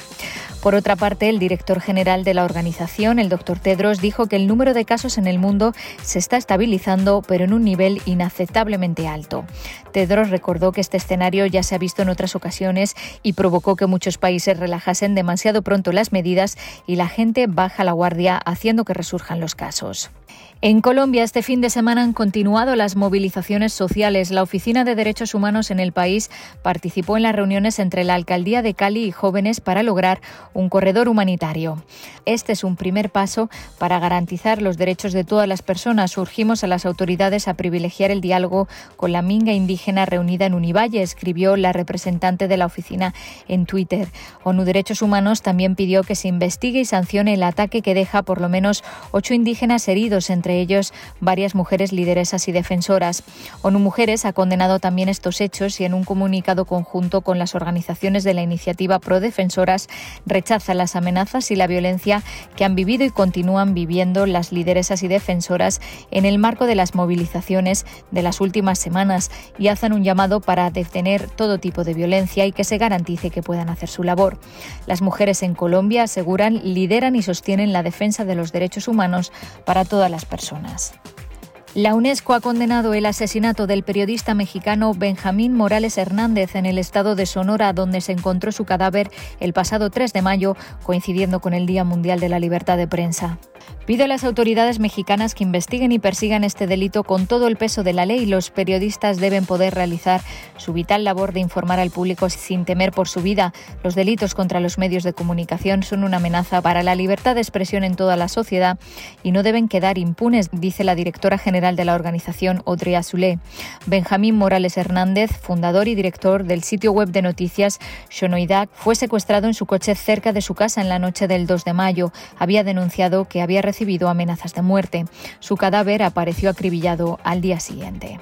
Por otra parte, el director general de la organización, el doctor Tedros, dijo que el número de casos en el mundo se está estabilizando, pero en un nivel inaceptablemente alto. Tedros recordó que este escenario ya se ha visto en otras ocasiones y provocó que muchos países relajasen demasiado pronto las medidas y la gente baja la guardia, haciendo que resurjan los casos. En Colombia este fin de semana han continuado las movilizaciones sociales. La Oficina de Derechos Humanos en el país participó en las reuniones entre la Alcaldía de Cali y jóvenes para lograr un corredor humanitario. Este es un primer paso para garantizar los derechos de todas las personas. Urgimos a las autoridades a privilegiar el diálogo con la minga indígena reunida en Univalle, escribió la representante de la oficina en Twitter. ONU Derechos Humanos también pidió que se investigue y sancione el ataque que deja por lo menos ocho indígenas heridos entre ellos varias mujeres lideresas y defensoras. ONU Mujeres ha condenado también estos hechos y en un comunicado conjunto con las organizaciones de la iniciativa Pro Defensoras rechaza las amenazas y la violencia que han vivido y continúan viviendo las lideresas y defensoras en el marco de las movilizaciones de las últimas semanas y hacen un llamado para detener todo tipo de violencia y que se garantice que puedan hacer su labor. Las mujeres en Colombia aseguran, lideran y sostienen la defensa de los derechos humanos para todas las personas. La UNESCO ha condenado el asesinato del periodista mexicano Benjamín Morales Hernández en el estado de Sonora, donde se encontró su cadáver el pasado 3 de mayo, coincidiendo con el Día Mundial de la Libertad de Prensa. Pide a las autoridades mexicanas que investiguen y persigan este delito con todo el peso de la ley. Los periodistas deben poder realizar su vital labor de informar al público sin temer por su vida. Los delitos contra los medios de comunicación son una amenaza para la libertad de expresión en toda la sociedad y no deben quedar impunes, dice la directora general de la organización, Audrey Azulé. Benjamín Morales Hernández, fundador y director del sitio web de noticias Shonoidak, fue secuestrado en su coche cerca de su casa en la noche del 2 de mayo. Había denunciado que había recibido amenazas de muerte. Su cadáver apareció acribillado al día siguiente.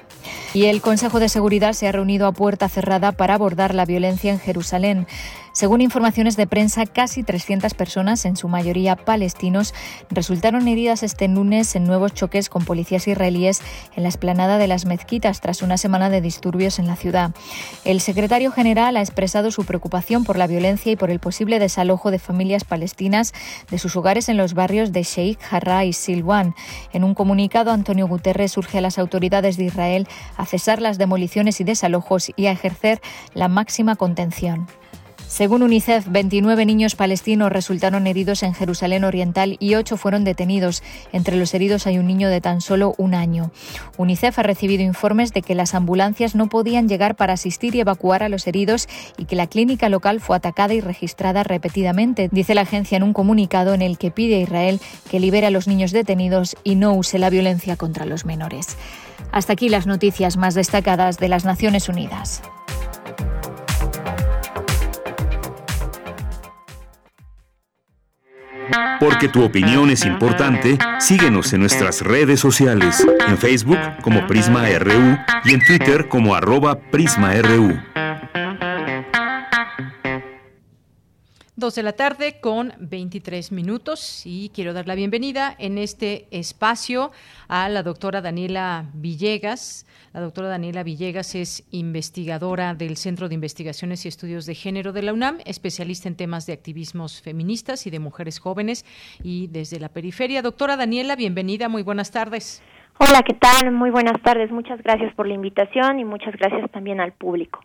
Y el Consejo de Seguridad se ha reunido a puerta cerrada para abordar la violencia en Jerusalén. Según informaciones de prensa, casi 300 personas, en su mayoría palestinos, resultaron heridas este lunes en nuevos choques con policías israelíes en la esplanada de las mezquitas tras una semana de disturbios en la ciudad. El secretario general ha expresado su preocupación por la violencia y por el posible desalojo de familias palestinas de sus hogares en los barrios de Sheikh Jarrah y Silwan. En un comunicado, Antonio Guterres urge a las autoridades de Israel a cesar las demoliciones y desalojos y a ejercer la máxima contención. Según UNICEF, 29 niños palestinos resultaron heridos en Jerusalén Oriental y 8 fueron detenidos. Entre los heridos hay un niño de tan solo un año. UNICEF ha recibido informes de que las ambulancias no podían llegar para asistir y evacuar a los heridos y que la clínica local fue atacada y registrada repetidamente, dice la agencia en un comunicado en el que pide a Israel que libere a los niños detenidos y no use la violencia contra los menores. Hasta aquí las noticias más destacadas de las Naciones Unidas. Porque tu opinión es importante, síguenos en nuestras redes sociales, en Facebook como Prisma RU y en Twitter como arroba PrismaRU. Dos de la tarde con 23 minutos y quiero dar la bienvenida en este espacio a la doctora Daniela Villegas. La doctora Daniela Villegas es investigadora del Centro de Investigaciones y Estudios de Género de la UNAM, especialista en temas de activismos feministas y de mujeres jóvenes y desde la periferia. Doctora Daniela, bienvenida, muy buenas tardes. Hola, ¿qué tal? Muy buenas tardes. Muchas gracias por la invitación y muchas gracias también al público.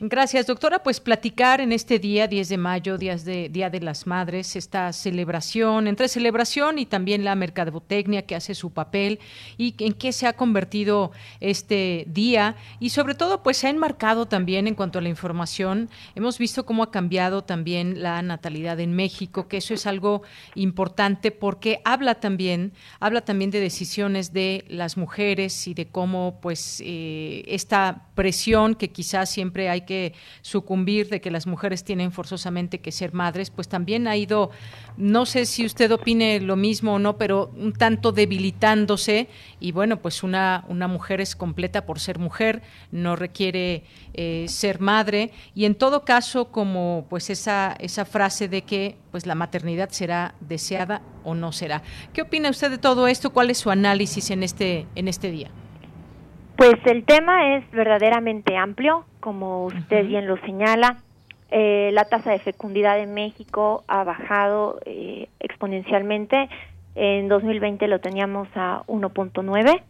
Gracias, doctora. Pues platicar en este día, 10 de mayo, días de, Día de las Madres, esta celebración, entre celebración y también la mercadotecnia que hace su papel y en qué se ha convertido este día y sobre todo pues se ha enmarcado también en cuanto a la información. Hemos visto cómo ha cambiado también la natalidad en México, que eso es algo importante porque habla también, habla también de decisiones de las mujeres y de cómo pues eh, esta presión que quizás siempre hay que sucumbir, de que las mujeres tienen forzosamente que ser madres, pues también ha ido, no sé si usted opine lo mismo o no, pero un tanto debilitándose y bueno, pues una, una mujer es completa por ser mujer, no requiere eh, ser madre y en todo caso como pues esa, esa frase de que pues la maternidad será deseada o no será. ¿Qué opina usted de todo esto? ¿Cuál es su análisis en este, en este día? Pues el tema es verdaderamente amplio, como usted bien lo señala. Eh, la tasa de fecundidad en México ha bajado eh, exponencialmente. En 2020 lo teníamos a 1.9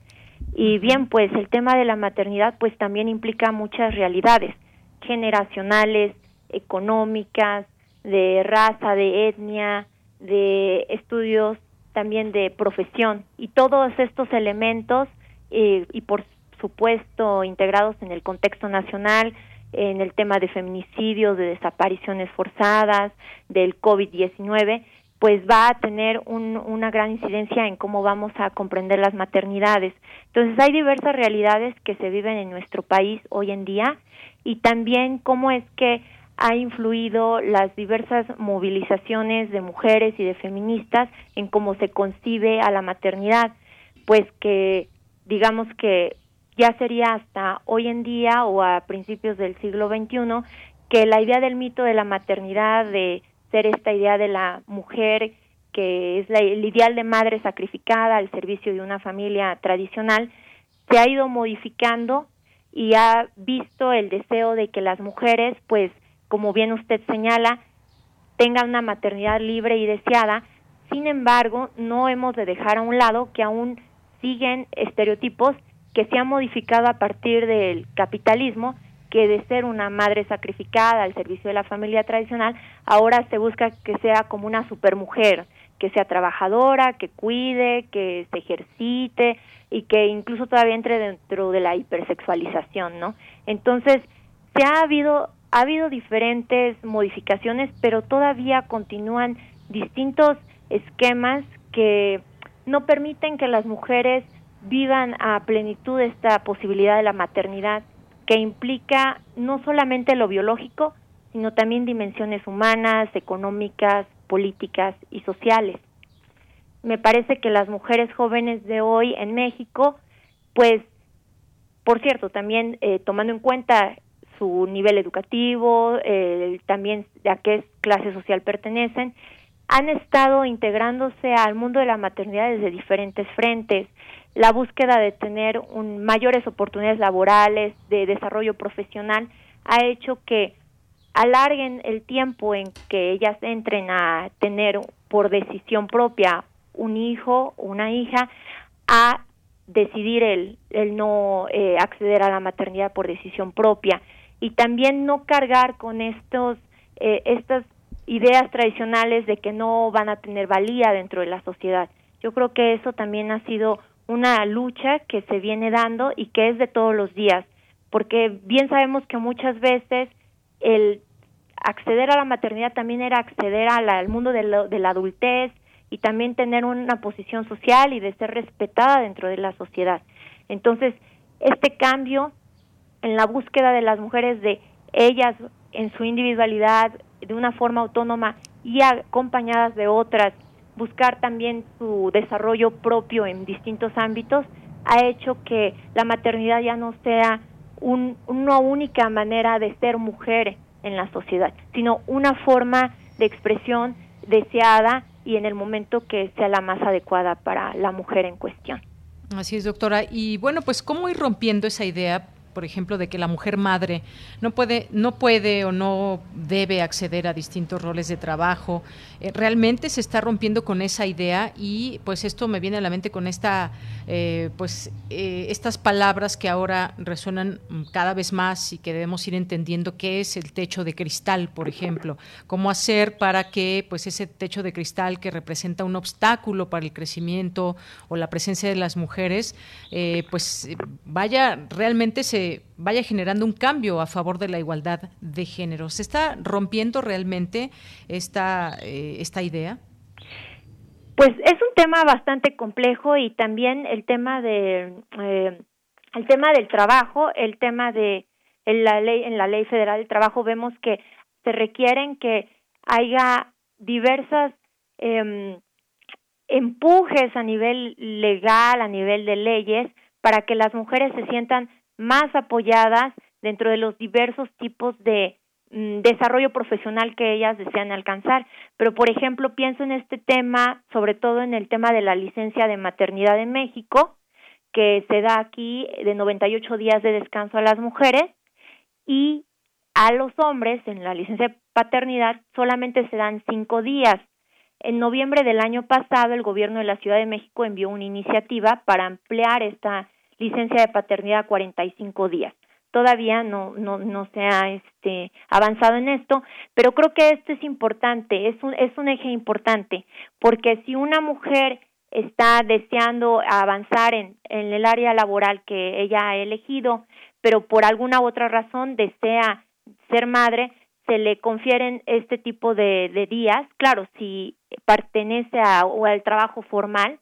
y bien, pues el tema de la maternidad pues también implica muchas realidades generacionales, económicas, de raza, de etnia, de estudios también de profesión y todos estos elementos eh, y por supuesto integrados en el contexto nacional, en el tema de feminicidios, de desapariciones forzadas, del COVID-19, pues va a tener una gran incidencia en cómo vamos a comprender las maternidades. Entonces hay diversas realidades que se viven en nuestro país hoy en día y también cómo es que ha influido las diversas movilizaciones de mujeres y de feministas en cómo se concibe a la maternidad, pues que digamos que ya sería hasta hoy en día o a principios del siglo XXI que la idea del mito de la maternidad, de ser esta idea de la mujer que es el ideal de madre sacrificada al servicio de una familia tradicional, se ha ido modificando y ha visto el deseo de que las mujeres, pues, como bien usted señala, tengan una maternidad libre y deseada. Sin embargo, no hemos de dejar a un lado que aún siguen estereotipos que se han modificado a partir del capitalismo, que de ser una madre sacrificada al servicio de la familia tradicional, ahora se busca que sea como una supermujer, que sea trabajadora, que cuide, que se ejercite y que incluso todavía entre dentro de la hipersexualización, ¿no? Entonces, se ha habido ha habido diferentes modificaciones, pero todavía continúan distintos esquemas que no permiten que las mujeres vivan a plenitud esta posibilidad de la maternidad que implica no solamente lo biológico, sino también dimensiones humanas, económicas, políticas y sociales. Me parece que las mujeres jóvenes de hoy en México, pues, por cierto, también eh, tomando en cuenta su nivel educativo, eh, también a qué clase social pertenecen, han estado integrándose al mundo de la maternidad desde diferentes frentes, la búsqueda de tener un, mayores oportunidades laborales, de desarrollo profesional, ha hecho que alarguen el tiempo en que ellas entren a tener por decisión propia un hijo una hija a decidir el, el no eh, acceder a la maternidad por decisión propia y también no cargar con estos eh, estas ideas tradicionales de que no van a tener valía dentro de la sociedad. Yo creo que eso también ha sido una lucha que se viene dando y que es de todos los días, porque bien sabemos que muchas veces el acceder a la maternidad también era acceder al mundo de, de la adultez y también tener una posición social y de ser respetada dentro de la sociedad. Entonces, este cambio en la búsqueda de las mujeres de ellas en su individualidad, de una forma autónoma y acompañadas de otras buscar también su desarrollo propio en distintos ámbitos, ha hecho que la maternidad ya no sea una única manera de ser mujer en la sociedad, sino una forma de expresión deseada y en el momento que sea la más adecuada para la mujer en cuestión. Así es, doctora. Y bueno, pues cómo ir rompiendo esa idea por ejemplo, de que la mujer madre no puede, no puede o no debe acceder a distintos roles de trabajo. Eh, realmente se está rompiendo con esa idea y pues esto me viene a la mente con esta, eh, pues eh, estas palabras que ahora resuenan cada vez más y que debemos ir entendiendo qué es el techo de cristal, por ejemplo, cómo hacer para que pues ese techo de cristal que representa un obstáculo para el crecimiento o la presencia de las mujeres, pues vaya realmente se vaya generando un cambio a favor de la igualdad de género. ¿Se está rompiendo realmente esta, eh, esta idea? Pues es un tema bastante complejo y también el tema de eh, el tema del trabajo, el tema de en la ley en la ley federal del trabajo vemos que se requieren que haya diversas em, empujes a nivel legal, a nivel de leyes, para que las mujeres se sientan más apoyadas dentro de los diversos tipos de mm, desarrollo profesional que ellas desean alcanzar. Pero, por ejemplo, pienso en este tema, sobre todo en el tema de la licencia de maternidad en México, que se da aquí de 98 días de descanso a las mujeres y a los hombres en la licencia de paternidad solamente se dan cinco días. En noviembre del año pasado, el gobierno de la Ciudad de México envió una iniciativa para ampliar esta licencia de paternidad a 45 días. Todavía no, no, no se ha este, avanzado en esto, pero creo que esto es importante, es un, es un eje importante, porque si una mujer está deseando avanzar en, en el área laboral que ella ha elegido, pero por alguna u otra razón desea ser madre, se le confieren este tipo de, de días, claro, si pertenece a, o al trabajo formal.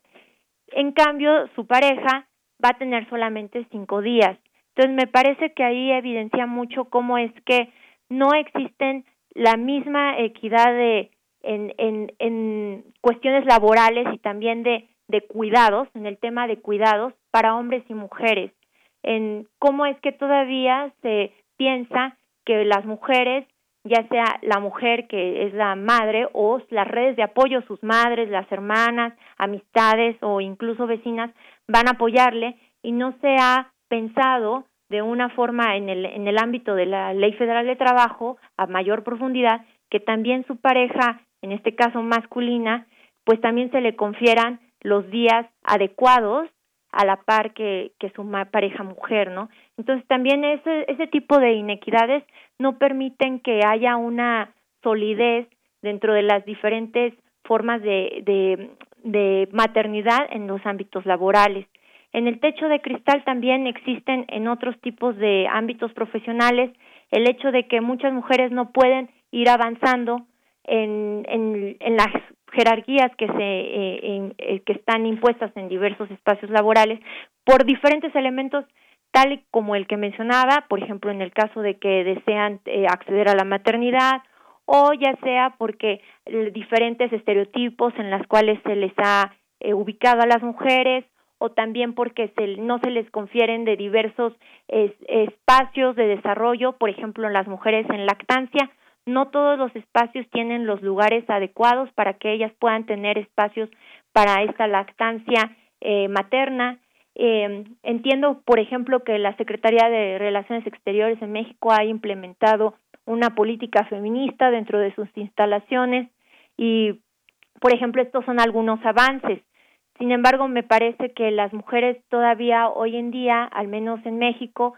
En cambio, su pareja va a tener solamente cinco días. Entonces, me parece que ahí evidencia mucho cómo es que no existen la misma equidad de, en, en, en cuestiones laborales y también de, de cuidados, en el tema de cuidados para hombres y mujeres, en cómo es que todavía se piensa que las mujeres ya sea la mujer que es la madre o las redes de apoyo, sus madres, las hermanas, amistades o incluso vecinas van a apoyarle y no se ha pensado de una forma en el, en el ámbito de la Ley Federal de Trabajo a mayor profundidad que también su pareja, en este caso masculina, pues también se le confieran los días adecuados a la par que, que su pareja mujer, ¿no? Entonces también ese, ese tipo de inequidades no permiten que haya una solidez dentro de las diferentes formas de, de, de maternidad en los ámbitos laborales. En el techo de cristal también existen en otros tipos de ámbitos profesionales el hecho de que muchas mujeres no pueden ir avanzando en, en, en las jerarquías que se eh, eh, que están impuestas en diversos espacios laborales por diferentes elementos tal como el que mencionaba, por ejemplo, en el caso de que desean eh, acceder a la maternidad o ya sea porque diferentes estereotipos en las cuales se les ha ubicado a las mujeres o también porque se, no se les confieren de diversos espacios de desarrollo, por ejemplo, las mujeres en lactancia, no todos los espacios tienen los lugares adecuados para que ellas puedan tener espacios para esta lactancia eh, materna. Eh, entiendo, por ejemplo, que la Secretaría de Relaciones Exteriores en México ha implementado una política feminista dentro de sus instalaciones y, por ejemplo, estos son algunos avances. Sin embargo, me parece que las mujeres todavía hoy en día, al menos en México,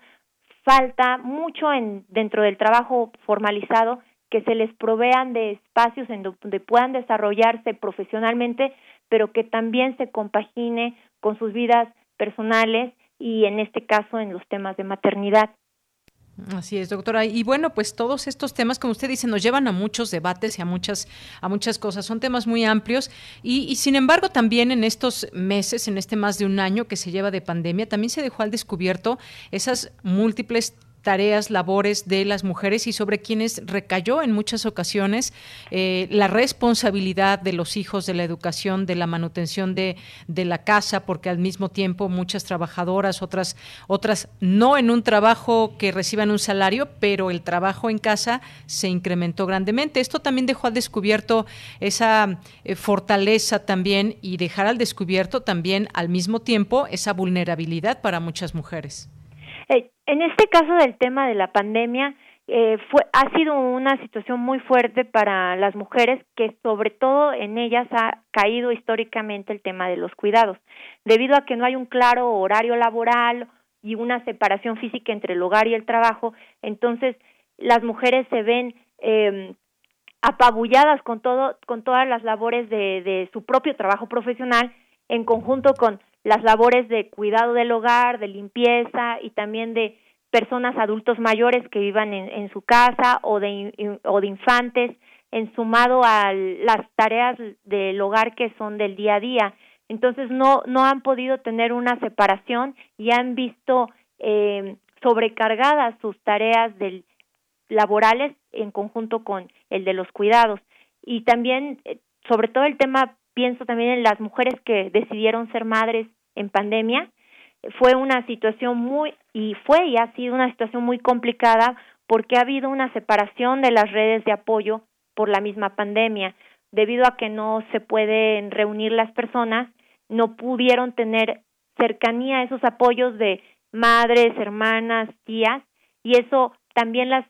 falta mucho en, dentro del trabajo formalizado que se les provean de espacios en donde puedan desarrollarse profesionalmente, pero que también se compagine con sus vidas personales y en este caso en los temas de maternidad. Así es, doctora. Y bueno, pues todos estos temas, como usted dice, nos llevan a muchos debates y a muchas, a muchas cosas. Son temas muy amplios y, y, sin embargo también en estos meses, en este más de un año que se lleva de pandemia, también se dejó al descubierto esas múltiples tareas, labores de las mujeres y sobre quienes recayó en muchas ocasiones eh, la responsabilidad de los hijos, de la educación, de la manutención de, de, la casa, porque al mismo tiempo muchas trabajadoras, otras, otras no en un trabajo que reciban un salario, pero el trabajo en casa se incrementó grandemente. Esto también dejó al descubierto esa eh, fortaleza también y dejar al descubierto también al mismo tiempo esa vulnerabilidad para muchas mujeres. Eh, en este caso del tema de la pandemia, eh, fue, ha sido una situación muy fuerte para las mujeres que sobre todo en ellas ha caído históricamente el tema de los cuidados, debido a que no hay un claro horario laboral y una separación física entre el hogar y el trabajo, entonces las mujeres se ven eh, apabulladas con todo, con todas las labores de, de su propio trabajo profesional en conjunto con las labores de cuidado del hogar, de limpieza y también de personas adultos mayores que vivan en, en su casa o de, o de infantes, en sumado a las tareas del hogar que son del día a día. Entonces no, no han podido tener una separación y han visto eh, sobrecargadas sus tareas del, laborales en conjunto con el de los cuidados. Y también, eh, sobre todo el tema pienso también en las mujeres que decidieron ser madres en pandemia. Fue una situación muy, y fue y ha sido una situación muy complicada porque ha habido una separación de las redes de apoyo por la misma pandemia. Debido a que no se pueden reunir las personas, no pudieron tener cercanía a esos apoyos de madres, hermanas, tías, y eso también las,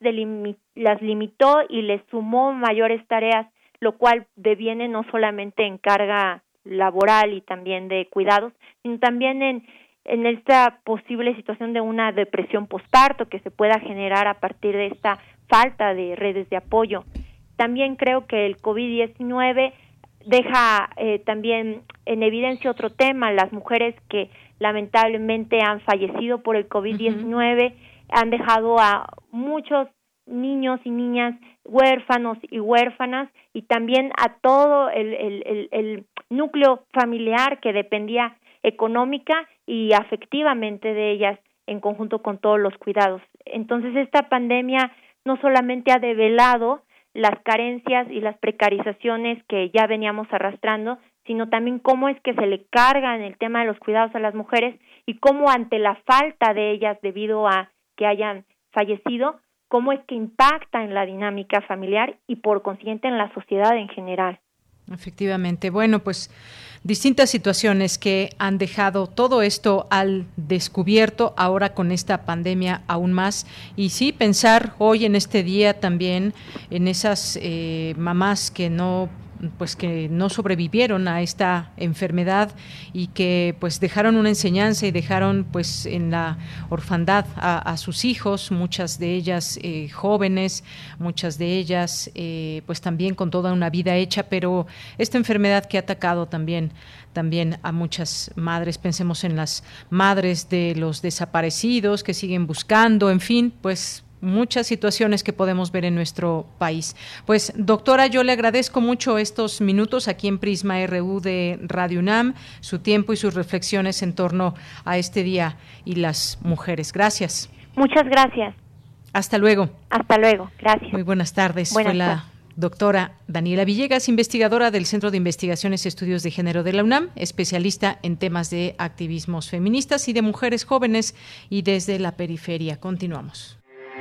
las limitó y les sumó mayores tareas lo cual deviene no solamente en carga laboral y también de cuidados, sino también en, en esta posible situación de una depresión postparto que se pueda generar a partir de esta falta de redes de apoyo. También creo que el COVID-19 deja eh, también en evidencia otro tema, las mujeres que lamentablemente han fallecido por el COVID-19 han dejado a muchos niños y niñas huérfanos y huérfanas y también a todo el, el, el, núcleo familiar que dependía económica y afectivamente de ellas en conjunto con todos los cuidados. Entonces esta pandemia no solamente ha develado las carencias y las precarizaciones que ya veníamos arrastrando, sino también cómo es que se le carga en el tema de los cuidados a las mujeres y cómo ante la falta de ellas debido a que hayan fallecido, cómo es que impacta en la dinámica familiar y por consiguiente en la sociedad en general. Efectivamente. Bueno, pues distintas situaciones que han dejado todo esto al descubierto ahora con esta pandemia aún más. Y sí, pensar hoy en este día también en esas eh, mamás que no pues que no sobrevivieron a esta enfermedad y que pues dejaron una enseñanza y dejaron pues en la orfandad a, sus hijos, muchas de ellas eh, jóvenes, muchas de ellas eh, pues también con toda una vida hecha, pero esta enfermedad que ha atacado también también a muchas madres, pensemos en las madres de los desaparecidos que siguen buscando, en fin, pues muchas situaciones que podemos ver en nuestro país. Pues doctora, yo le agradezco mucho estos minutos aquí en Prisma RU de Radio UNAM, su tiempo y sus reflexiones en torno a este día y las mujeres. Gracias. Muchas gracias. Hasta luego. Hasta luego. Gracias. Muy buenas tardes. Fue la doctora Daniela Villegas, investigadora del Centro de Investigaciones y Estudios de Género de la UNAM, especialista en temas de activismos feministas y de mujeres jóvenes y desde la periferia. Continuamos.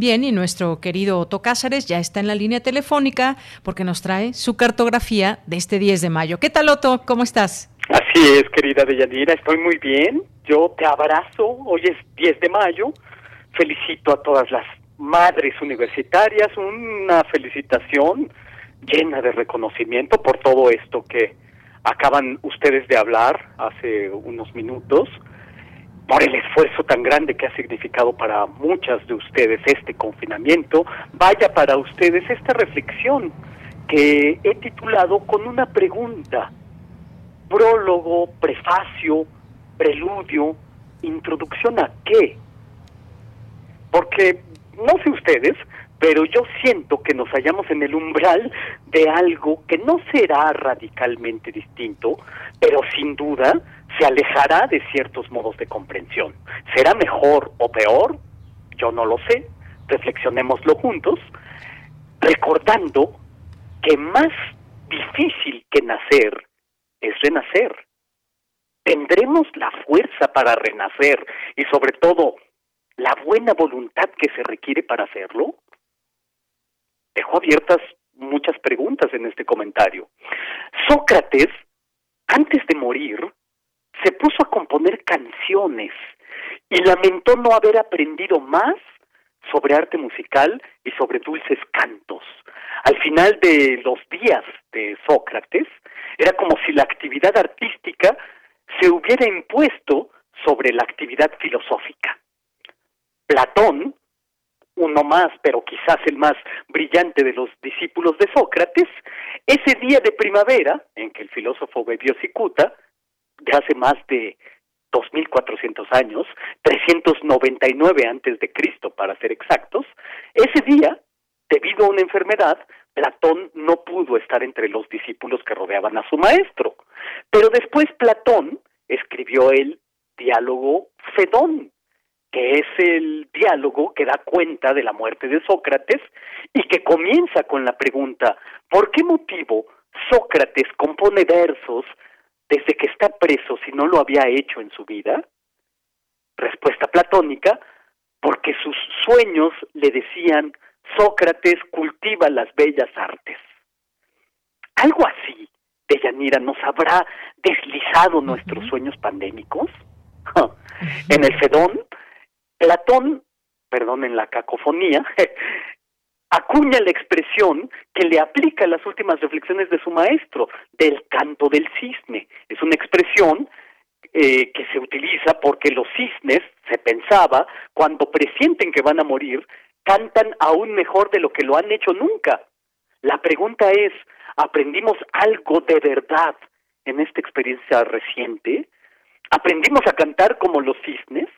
Bien, y nuestro querido Otto Cázares ya está en la línea telefónica porque nos trae su cartografía de este 10 de mayo. ¿Qué tal, Otto? ¿Cómo estás? Así es, querida Deyanira, estoy muy bien. Yo te abrazo. Hoy es 10 de mayo. Felicito a todas las madres universitarias. Una felicitación llena de reconocimiento por todo esto que acaban ustedes de hablar hace unos minutos por el esfuerzo tan grande que ha significado para muchas de ustedes este confinamiento, vaya para ustedes esta reflexión que he titulado con una pregunta, prólogo, prefacio, preludio, introducción a qué. Porque no sé ustedes, pero yo siento que nos hallamos en el umbral de algo que no será radicalmente distinto, pero sin duda se alejará de ciertos modos de comprensión. ¿Será mejor o peor? Yo no lo sé. Reflexionémoslo juntos, recordando que más difícil que nacer es renacer. ¿Tendremos la fuerza para renacer y sobre todo la buena voluntad que se requiere para hacerlo? Dejo abiertas muchas preguntas en este comentario. Sócrates, antes de morir, se puso a componer canciones y lamentó no haber aprendido más sobre arte musical y sobre dulces cantos. Al final de los días de Sócrates, era como si la actividad artística se hubiera impuesto sobre la actividad filosófica. Platón, uno más, pero quizás el más brillante de los discípulos de Sócrates, ese día de primavera en que el filósofo bebió cicuta, de hace más de 2.400 años, 399 antes de Cristo para ser exactos, ese día, debido a una enfermedad, Platón no pudo estar entre los discípulos que rodeaban a su maestro. Pero después Platón escribió el diálogo Fedón, que es el diálogo que da cuenta de la muerte de Sócrates y que comienza con la pregunta, ¿por qué motivo Sócrates compone versos desde que está preso si no lo había hecho en su vida? Respuesta platónica, porque sus sueños le decían, Sócrates cultiva las bellas artes. Algo así, Deyanira, ¿nos habrá deslizado nuestros sueños pandémicos? en el Fedón, Platón, perdón, en la cacofonía, acuña la expresión que le aplica a las últimas reflexiones de su maestro, del canto del cisne. Es una expresión eh, que se utiliza porque los cisnes, se pensaba, cuando presienten que van a morir, cantan aún mejor de lo que lo han hecho nunca. La pregunta es, ¿aprendimos algo de verdad en esta experiencia reciente? ¿Aprendimos a cantar como los cisnes?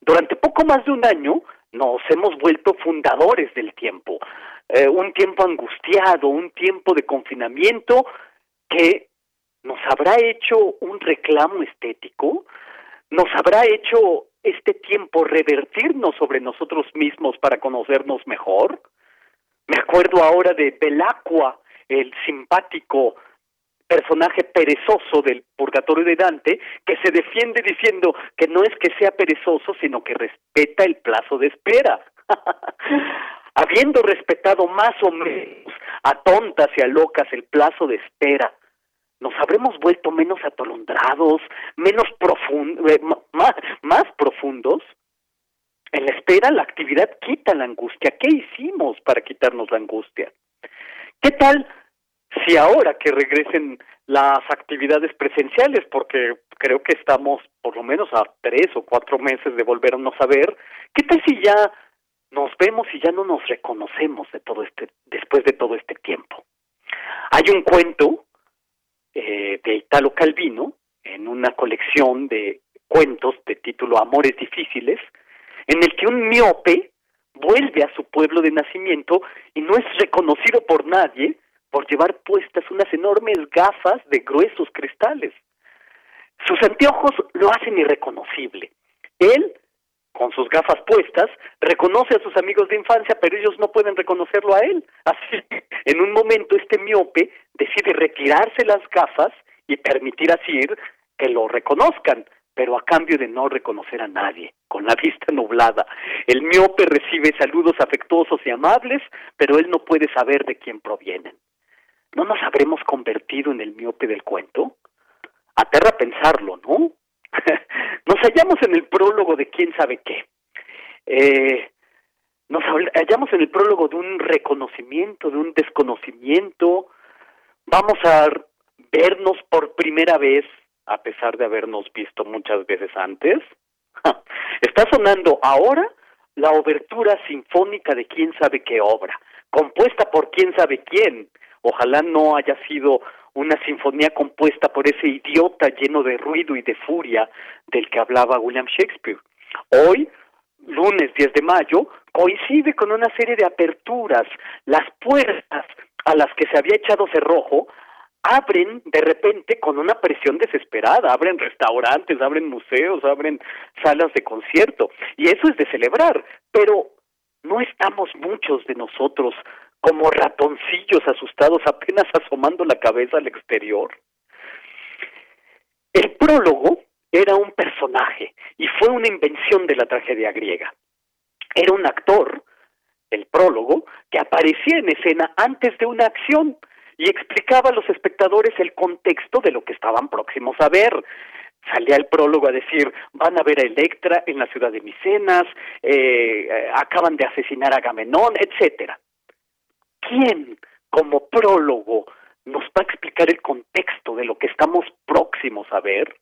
Durante poco más de un año, nos hemos vuelto fundadores del tiempo, eh, un tiempo angustiado, un tiempo de confinamiento que nos habrá hecho un reclamo estético, nos habrá hecho este tiempo revertirnos sobre nosotros mismos para conocernos mejor. Me acuerdo ahora de Belacqua, el simpático personaje perezoso del Purgatorio de Dante que se defiende diciendo que no es que sea perezoso, sino que respeta el plazo de espera. Habiendo respetado más o menos a tontas y a locas el plazo de espera, nos habremos vuelto menos atolondrados, menos profundos, eh, más, más profundos. En la espera la actividad quita la angustia. ¿Qué hicimos para quitarnos la angustia? ¿Qué tal si ahora que regresen las actividades presenciales, porque creo que estamos por lo menos a tres o cuatro meses de volvernos a ver, ¿qué tal si ya nos vemos y ya no nos reconocemos de todo este, después de todo este tiempo? Hay un cuento eh, de Italo Calvino en una colección de cuentos de título Amores difíciles, en el que un miope vuelve a su pueblo de nacimiento y no es reconocido por nadie por llevar puestas unas enormes gafas de gruesos cristales. Sus anteojos lo hacen irreconocible. Él, con sus gafas puestas, reconoce a sus amigos de infancia, pero ellos no pueden reconocerlo a él. Así, en un momento, este miope decide retirarse las gafas y permitir así que lo reconozcan, pero a cambio de no reconocer a nadie, con la vista nublada. El miope recibe saludos afectuosos y amables, pero él no puede saber de quién provienen. ¿No nos habremos convertido en el miope del cuento? Aterra pensarlo, ¿no? nos hallamos en el prólogo de quién sabe qué. Eh, nos hallamos en el prólogo de un reconocimiento, de un desconocimiento. Vamos a vernos por primera vez, a pesar de habernos visto muchas veces antes. Está sonando ahora la obertura sinfónica de quién sabe qué obra, compuesta por quién sabe quién, Ojalá no haya sido una sinfonía compuesta por ese idiota lleno de ruido y de furia del que hablaba William Shakespeare. Hoy, lunes 10 de mayo, coincide con una serie de aperturas. Las puertas a las que se había echado cerrojo abren de repente con una presión desesperada, abren restaurantes, abren museos, abren salas de concierto, y eso es de celebrar, pero no estamos muchos de nosotros como ratoncillos asustados apenas asomando la cabeza al exterior. El prólogo era un personaje y fue una invención de la tragedia griega. Era un actor, el prólogo, que aparecía en escena antes de una acción y explicaba a los espectadores el contexto de lo que estaban próximos a ver. Salía el prólogo a decir, van a ver a Electra en la ciudad de Micenas, eh, eh, acaban de asesinar a Agamenón, etcétera. ¿Quién como prólogo nos va a explicar el contexto de lo que estamos próximos a ver?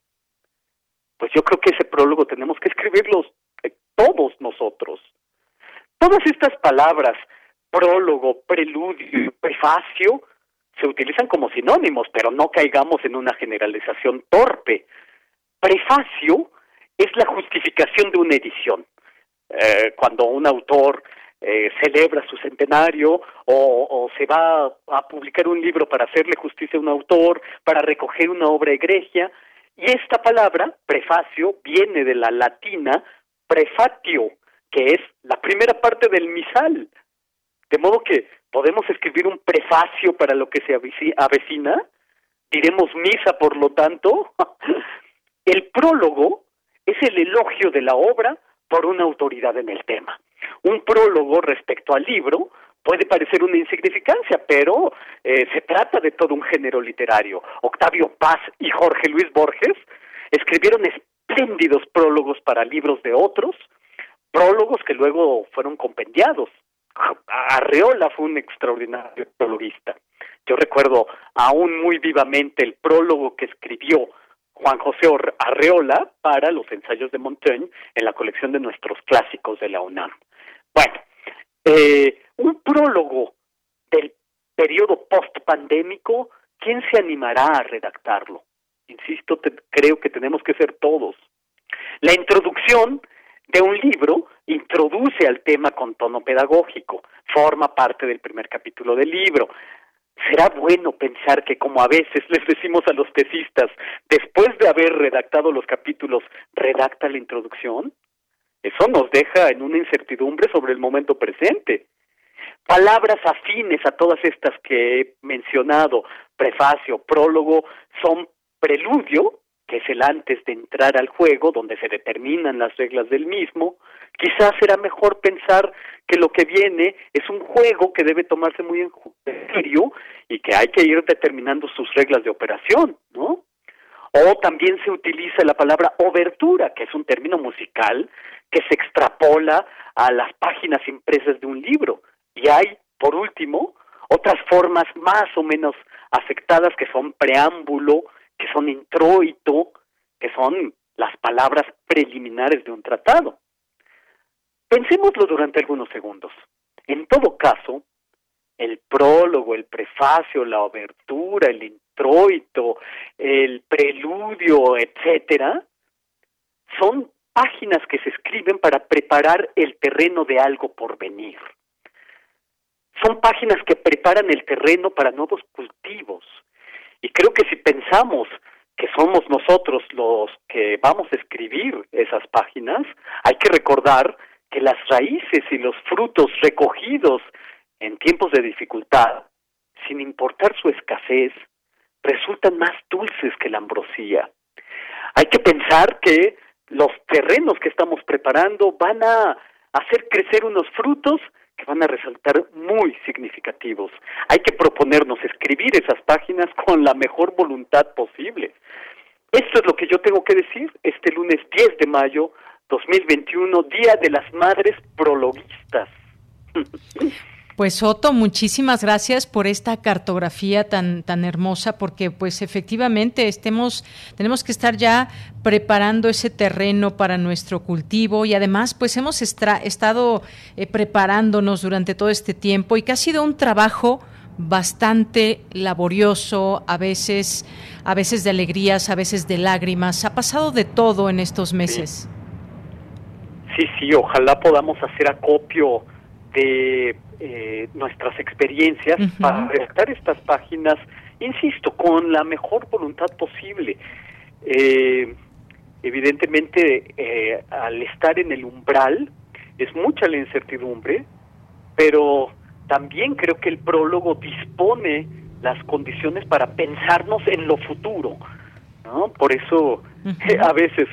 Pues yo creo que ese prólogo tenemos que escribirlos eh, todos nosotros. Todas estas palabras, prólogo, preludio, prefacio, se utilizan como sinónimos, pero no caigamos en una generalización torpe. Prefacio es la justificación de una edición. Eh, cuando un autor eh, celebra su centenario o, se va a, publicar un libro para hacerle justicia a un autor, para recoger una obra egregia. Y esta palabra, prefacio, viene de la latina prefatio, que es la primera parte del misal. De modo que podemos escribir un prefacio para lo que se avecina, diremos misa por lo tanto. el prólogo es el elogio de la obra por una autoridad en el tema. Un prólogo respecto al libro puede parecer una insignificancia, pero eh, se trata de todo un género literario. Octavio Paz y Jorge Luis Borges escribieron espléndidos prólogos para libros de otros, prólogos que luego fueron compendiados. Arreola fue un extraordinario prologuista. Yo recuerdo aún muy vivamente el prólogo que escribió Juan José Arreola para los ensayos de Montaigne en la colección de nuestros clásicos de la UNAM. Bueno, eh, un prólogo del periodo post-pandémico, ¿quién se animará a redactarlo? Insisto, creo que tenemos que ser todos. La introducción de un libro introduce al tema con tono pedagógico, forma parte del primer capítulo del libro. ¿Será bueno pensar que como a veces les decimos a los tesistas, después de haber redactado los capítulos, redacta la introducción? Eso nos deja en una incertidumbre sobre el momento presente. palabras afines a todas estas que he mencionado, prefacio, prólogo, son preludio, que es el antes de entrar al juego, donde se determinan las reglas del mismo, quizás será mejor pensar que lo que viene es un juego que debe tomarse muy en serio y que hay que ir determinando sus reglas de operación, ¿no? O también se utiliza la palabra obertura, que es un término musical que se extrapola a las páginas impresas de un libro. Y hay, por último, otras formas más o menos afectadas que son preámbulo, que son introito, que son las palabras preliminares de un tratado. Pensémoslo durante algunos segundos. En todo caso, el prólogo, el prefacio, la obertura, el el preludio, etcétera, son páginas que se escriben para preparar el terreno de algo por venir. Son páginas que preparan el terreno para nuevos cultivos. Y creo que si pensamos que somos nosotros los que vamos a escribir esas páginas, hay que recordar que las raíces y los frutos recogidos en tiempos de dificultad, sin importar su escasez, resultan más dulces que la ambrosía. Hay que pensar que los terrenos que estamos preparando van a hacer crecer unos frutos que van a resaltar muy significativos. Hay que proponernos escribir esas páginas con la mejor voluntad posible. Esto es lo que yo tengo que decir este lunes 10 de mayo 2021, Día de las Madres Prologuistas. Pues Otto, muchísimas gracias por esta cartografía tan tan hermosa, porque pues efectivamente estemos tenemos que estar ya preparando ese terreno para nuestro cultivo y además pues hemos estado eh, preparándonos durante todo este tiempo y que ha sido un trabajo bastante laborioso, a veces a veces de alegrías, a veces de lágrimas, ha pasado de todo en estos meses. Sí, sí, ojalá podamos hacer acopio de eh, nuestras experiencias para redactar estas páginas, insisto, con la mejor voluntad posible. Eh, evidentemente, eh, al estar en el umbral, es mucha la incertidumbre, pero también creo que el prólogo dispone las condiciones para pensarnos en lo futuro. ¿No? Por eso a veces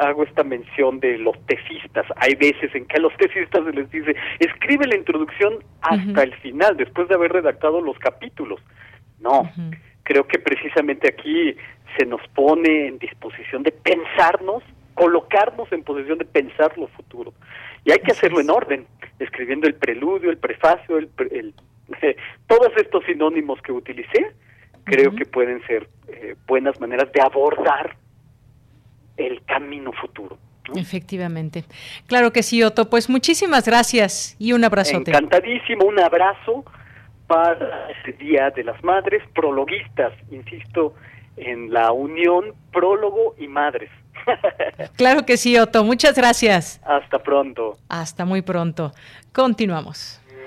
hago esta mención de los tesistas. Hay veces en que a los tesistas se les dice, escribe la introducción hasta el final, después de haber redactado los capítulos. No, creo que precisamente aquí se nos pone en disposición de pensarnos, colocarnos en posición de pensar lo futuro. Y hay que hacerlo en orden, escribiendo el preludio, el prefacio, el, todos estos sinónimos que utilicé, creo que pueden ser eh, buenas maneras de abordar el camino futuro. Efectivamente. Claro que sí, Otto. Pues muchísimas gracias y un abrazote. Encantadísimo, un abrazo para este Día de las Madres, prologuistas, insisto, en la unión prólogo y madres. claro que sí, Otto. Muchas gracias. Hasta pronto. Hasta muy pronto. Continuamos.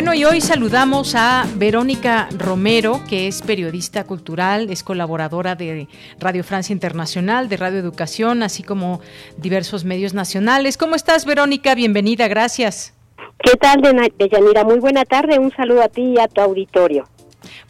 Bueno, y hoy saludamos a Verónica Romero, que es periodista cultural, es colaboradora de Radio Francia Internacional, de Radio Educación, así como diversos medios nacionales. ¿Cómo estás, Verónica? Bienvenida, gracias. ¿Qué tal, Deyanira? Muy buena tarde, un saludo a ti y a tu auditorio.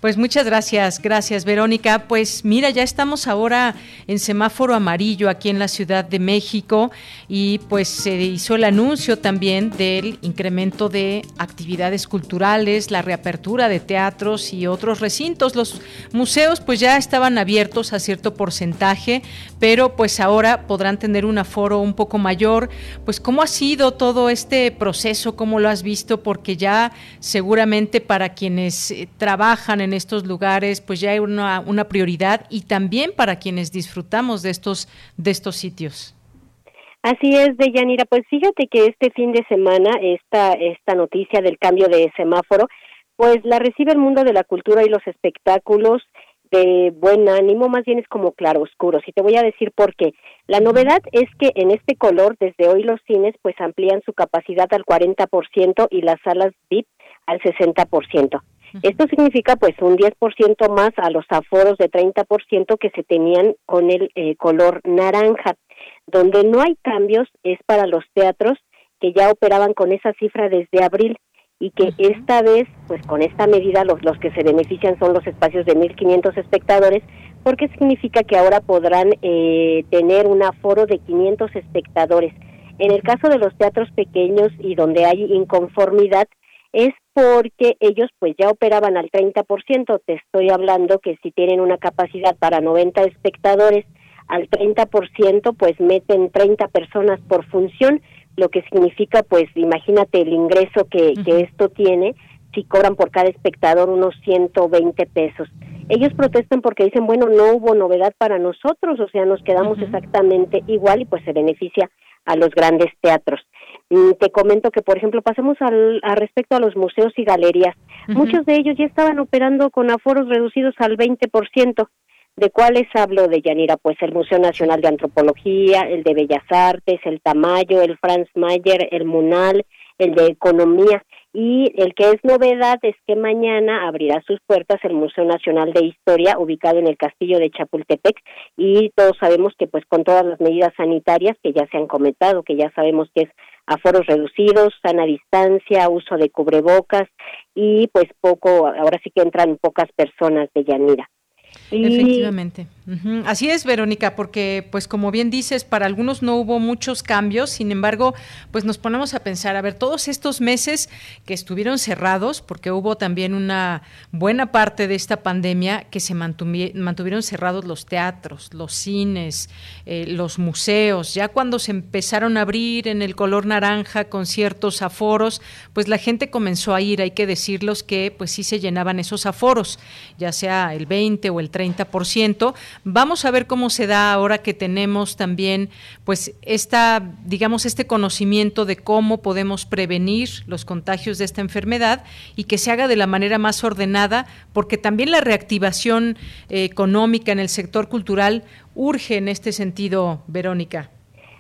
Pues muchas gracias, gracias Verónica. Pues mira, ya estamos ahora en semáforo amarillo aquí en la Ciudad de México y pues se hizo el anuncio también del incremento de actividades culturales, la reapertura de teatros y otros recintos. Los museos pues ya estaban abiertos a cierto porcentaje, pero pues ahora podrán tener un aforo un poco mayor. Pues cómo ha sido todo este proceso, cómo lo has visto, porque ya seguramente para quienes eh, trabajan en estos lugares, pues ya hay una, una prioridad y también para quienes disfrutamos de estos, de estos sitios. Así es, Deyanira. Pues fíjate que este fin de semana esta, esta noticia del cambio de semáforo, pues la recibe el mundo de la cultura y los espectáculos de buen ánimo, más bien es como claro oscuro. Si te voy a decir por qué. La novedad es que en este color, desde hoy los cines pues amplían su capacidad al 40% y las salas VIP al 60%. Esto significa pues un 10% más a los aforos de 30% que se tenían con el eh, color naranja. Donde no hay cambios es para los teatros que ya operaban con esa cifra desde abril y que esta vez, pues con esta medida, los, los que se benefician son los espacios de 1.500 espectadores, porque significa que ahora podrán eh, tener un aforo de 500 espectadores. En el caso de los teatros pequeños y donde hay inconformidad, es porque ellos pues ya operaban al 30%, te estoy hablando que si tienen una capacidad para 90 espectadores, al 30% pues meten 30 personas por función lo que significa, pues, imagínate el ingreso que, que esto tiene si cobran por cada espectador unos 120 pesos. Ellos protestan porque dicen, bueno, no hubo novedad para nosotros, o sea, nos quedamos exactamente igual y pues se beneficia a los grandes teatros. Te comento que, por ejemplo, pasemos al, a respecto a los museos y galerías. Muchos de ellos ya estaban operando con aforos reducidos al 20%. ¿De cuáles hablo de Yanira? Pues el Museo Nacional de Antropología, el de Bellas Artes, el Tamayo, el Franz Mayer, el Munal, el de Economía. Y el que es novedad es que mañana abrirá sus puertas el Museo Nacional de Historia, ubicado en el Castillo de Chapultepec. Y todos sabemos que, pues, con todas las medidas sanitarias que ya se han comentado, que ya sabemos que es aforos reducidos, sana distancia, uso de cubrebocas y, pues, poco, ahora sí que entran pocas personas de Yanira. Efectivamente. Así es, Verónica, porque pues como bien dices, para algunos no hubo muchos cambios, sin embargo, pues nos ponemos a pensar, a ver, todos estos meses que estuvieron cerrados, porque hubo también una buena parte de esta pandemia que se mantuvieron cerrados los teatros, los cines, eh, los museos, ya cuando se empezaron a abrir en el color naranja con ciertos aforos, pues la gente comenzó a ir, hay que decirlos que pues sí se llenaban esos aforos, ya sea el 20 o el 30%, Vamos a ver cómo se da ahora que tenemos también, pues, esta, digamos, este conocimiento de cómo podemos prevenir los contagios de esta enfermedad y que se haga de la manera más ordenada, porque también la reactivación eh, económica en el sector cultural urge en este sentido, Verónica.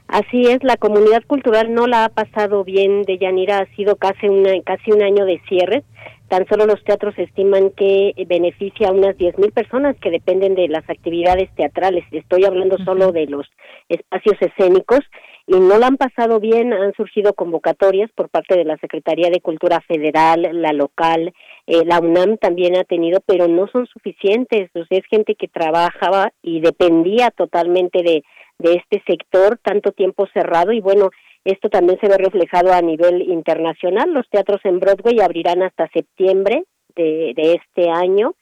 Así es, la comunidad cultural no la ha pasado bien de Yanira, ha sido casi, una, casi un año de cierre. Tan solo los teatros estiman que beneficia a unas 10.000 personas que dependen de las actividades teatrales. Estoy hablando solo de los espacios escénicos y no la han pasado bien. Han surgido convocatorias por parte de la Secretaría de Cultura Federal, la local, eh, la UNAM también ha tenido, pero no son suficientes. O es gente que trabajaba y dependía totalmente de, de este sector, tanto tiempo cerrado y bueno, esto también se ve reflejado a nivel internacional. Los teatros en Broadway abrirán hasta septiembre de, este año.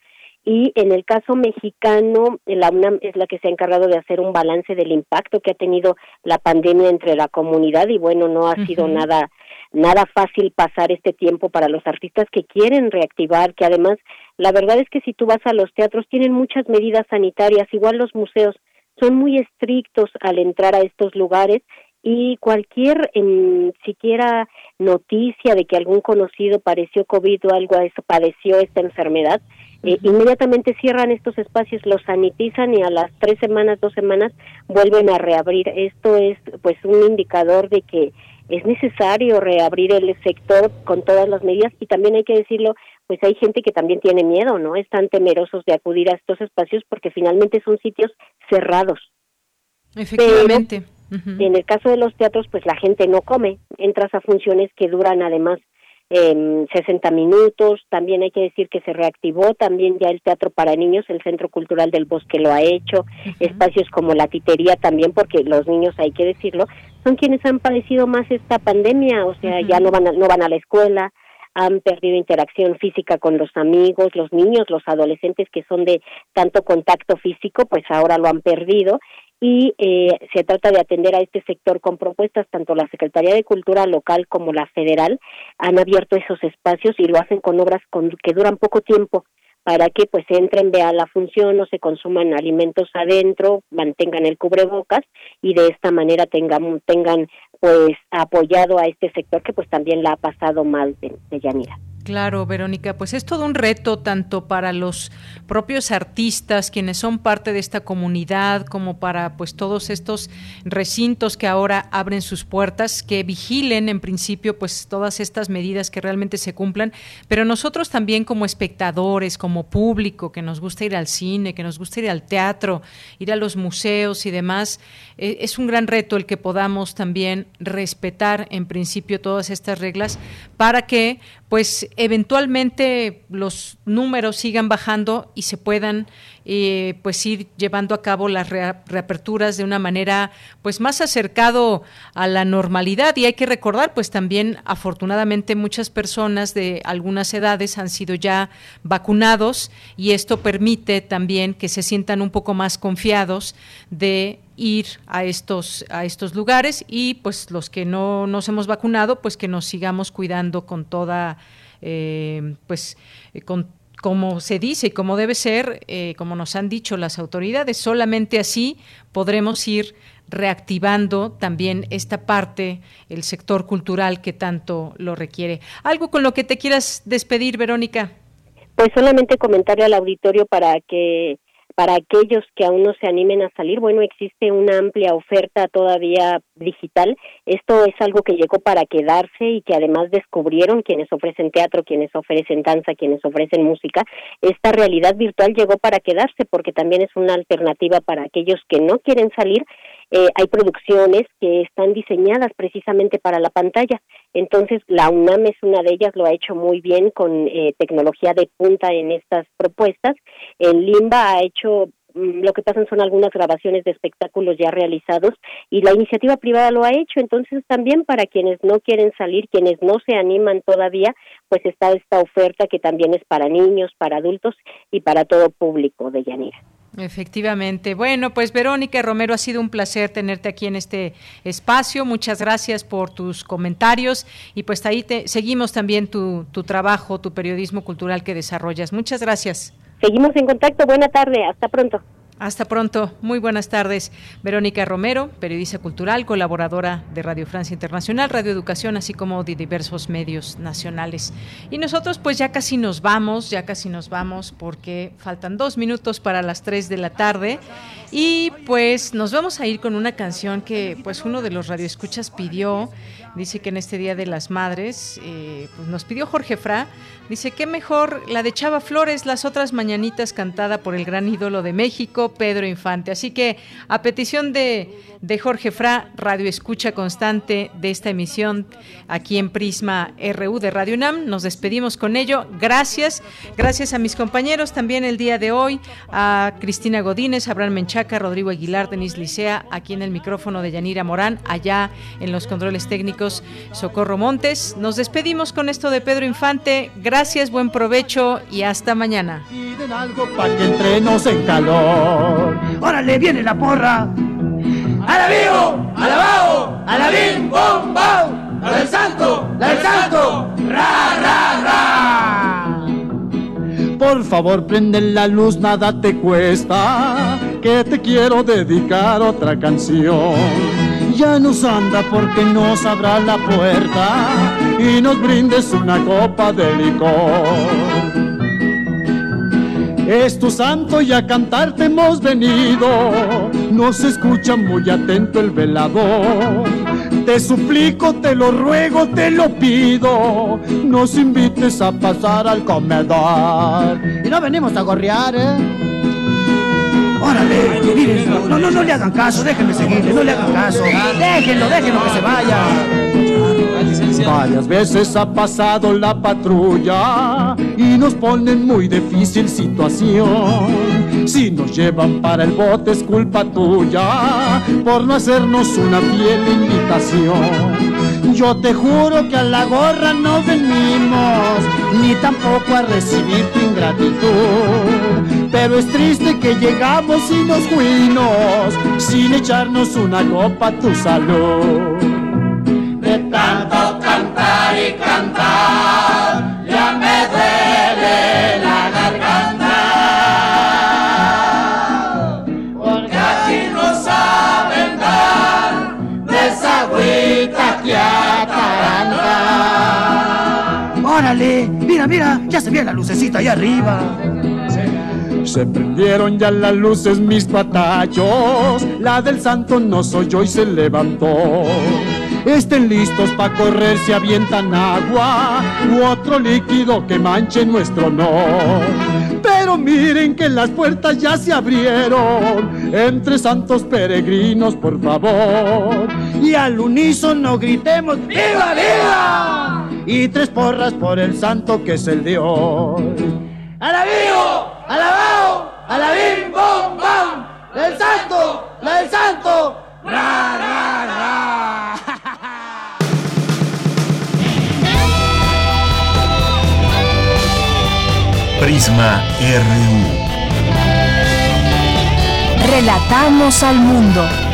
Y en el caso mexicano, la UNAM es la que se ha encargado de hacer un balance del impacto que ha tenido la pandemia entre la comunidad y bueno, no ha sido nada nada fácil pasar este tiempo para los artistas que quieren reactivar, que además la verdad es que si tú vas a los teatros tienen muchas medidas sanitarias, igual los museos son muy estrictos al entrar a estos lugares y cualquier en, siquiera noticia de que algún conocido padeció COVID o algo a eso padeció esta enfermedad, eh, inmediatamente cierran estos espacios, los sanitizan y a las tres semanas, dos semanas vuelven a reabrir. Esto es pues un indicador de que es necesario reabrir el sector con todas las medidas y también hay que decirlo, pues hay gente que también tiene miedo, ¿no? Están temerosos de acudir a estos espacios porque finalmente son sitios cerrados. Efectivamente. En el caso de los teatros, pues la gente no come, entras a funciones que duran además eh, 60 minutos, también hay que decir que se reactivó también ya el teatro para niños, el Centro Cultural del Bosque lo ha hecho, espacios como la titería también, porque los niños, hay que decirlo, son quienes han padecido más esta pandemia, o sea, ya no van, a, no van a la escuela, han perdido interacción física con los amigos, los niños, los adolescentes que son de tanto contacto físico, pues ahora lo han perdido y eh, se trata de atender a este sector con propuestas tanto la Secretaría de Cultura local como la federal han abierto esos espacios y lo hacen con obras con, que duran poco tiempo para que pues entren, vean la función, no se consuman alimentos adentro, mantengan el cubrebocas y de esta manera tengan, tengan pues apoyado a este sector que pues también la ha pasado mal de, de. Claro, Verónica, pues es todo un reto tanto para los propios artistas, quienes son parte de esta comunidad, como para pues todos estos recintos que ahora abren sus puertas, que vigilen en principio pues todas estas medidas que realmente se cumplan, pero nosotros también como espectadores, como público, que nos gusta ir al cine, que nos gusta ir al teatro, ir a los museos y demás, eh, es un gran reto el que podamos también respetar en principio todas estas reglas para que pues eventualmente los números sigan bajando y se puedan eh, pues ir llevando a cabo las reaperturas de una manera pues más acercado a la normalidad. Y hay que recordar pues también afortunadamente muchas personas de algunas edades han sido ya vacunados y esto permite también que se sientan un poco más confiados de ir a estos a estos lugares y pues los que no nos hemos vacunado pues que nos sigamos cuidando con toda eh, pues eh, con como se dice y como debe ser, eh, como nos han dicho las autoridades, solamente así podremos ir reactivando también esta parte, el sector cultural que tanto lo requiere. ¿Algo con lo que te quieras despedir, Verónica? Pues solamente comentarle al auditorio para que para aquellos que aún no se animen a salir, bueno, existe una amplia oferta todavía digital. Esto es algo que llegó para quedarse y que además descubrieron quienes ofrecen teatro, quienes ofrecen danza, quienes ofrecen música. Esta realidad virtual llegó para quedarse porque también es una alternativa para aquellos que no quieren salir eh, hay producciones que están diseñadas precisamente para la pantalla. Entonces, la UNAM es una de ellas, lo ha hecho muy bien con eh, tecnología de punta en estas propuestas. El Limba ha hecho mm, lo que pasan son algunas grabaciones de espectáculos ya realizados y la iniciativa privada lo ha hecho. Entonces, también para quienes no quieren salir, quienes no se animan todavía, pues está esta oferta que también es para niños, para adultos y para todo público de Yanira. Efectivamente. Bueno, pues Verónica Romero, ha sido un placer tenerte aquí en este espacio. Muchas gracias por tus comentarios y pues ahí te, seguimos también tu, tu trabajo, tu periodismo cultural que desarrollas. Muchas gracias. Seguimos en contacto. Buena tarde. Hasta pronto. Hasta pronto. Muy buenas tardes. Verónica Romero, periodista cultural, colaboradora de Radio Francia Internacional, Radio Educación, así como de diversos medios nacionales. Y nosotros pues ya casi nos vamos, ya casi nos vamos porque faltan dos minutos para las tres de la tarde. Y pues nos vamos a ir con una canción que pues uno de los radioescuchas pidió Dice que en este Día de las Madres, eh, pues nos pidió Jorge Fra, dice que mejor la de Chava Flores, las otras mañanitas cantada por el gran ídolo de México, Pedro Infante. Así que a petición de, de Jorge Fra, radio escucha constante de esta emisión aquí en Prisma RU de Radio UNAM, nos despedimos con ello. Gracias, gracias a mis compañeros también el día de hoy, a Cristina Godínez, Abraham Menchaca, Rodrigo Aguilar, Denis Licea, aquí en el micrófono de Yanira Morán, allá en los controles técnicos Socorro Montes. Nos despedimos con esto de Pedro Infante. Gracias, buen provecho y hasta mañana. Piden algo para que entrenos en calor. Órale, viene la porra. ¡A la vivo! ¡A la bao! ¡A la bim! ¡Bom! ¡Bau! ¡La del santo! ¡La del santo! ¡Ra, ra, ra! Por favor, prende la luz, nada te cuesta. Que te quiero dedicar otra canción ya nos anda porque nos abra la puerta y nos brindes una copa de licor. Es tu santo y a cantarte hemos venido, nos escucha muy atento el velador. Te suplico, te lo ruego, te lo pido, nos invites a pasar al comedor. Y no venimos a gorrear, ¿eh? Órale, no, no, no le hagan caso, déjenme seguirle, no le hagan caso. Déjenlo, déjenlo que se vaya. Varias veces ha pasado la patrulla y nos ponen muy difícil situación. Si nos llevan para el bote es culpa tuya por no hacernos una fiel invitación. Yo te juro que a la gorra no venimos, ni tampoco a recibir tu ingratitud. Pero es triste que llegamos y nos fuimos sin echarnos una copa a tu salud. De tanto Mira, mira, ya se ve la lucecita ahí arriba. Se prendieron ya las luces mis patachos, la del santo no soy yo y se levantó. Estén listos para correr si avientan agua u otro líquido que manche nuestro honor. Pero miren que las puertas ya se abrieron entre santos peregrinos, por favor. Y al unísono gritemos ¡Viva, viva! Y tres porras por el santo que es el de hoy. ¡Alabío! ¡Alabao! ¡Alabim! ¡Bom! ¡Bam! ¡El santo! ¡La del santo! ¡Ra, ra, ra! Prisma RU. Relatamos al mundo.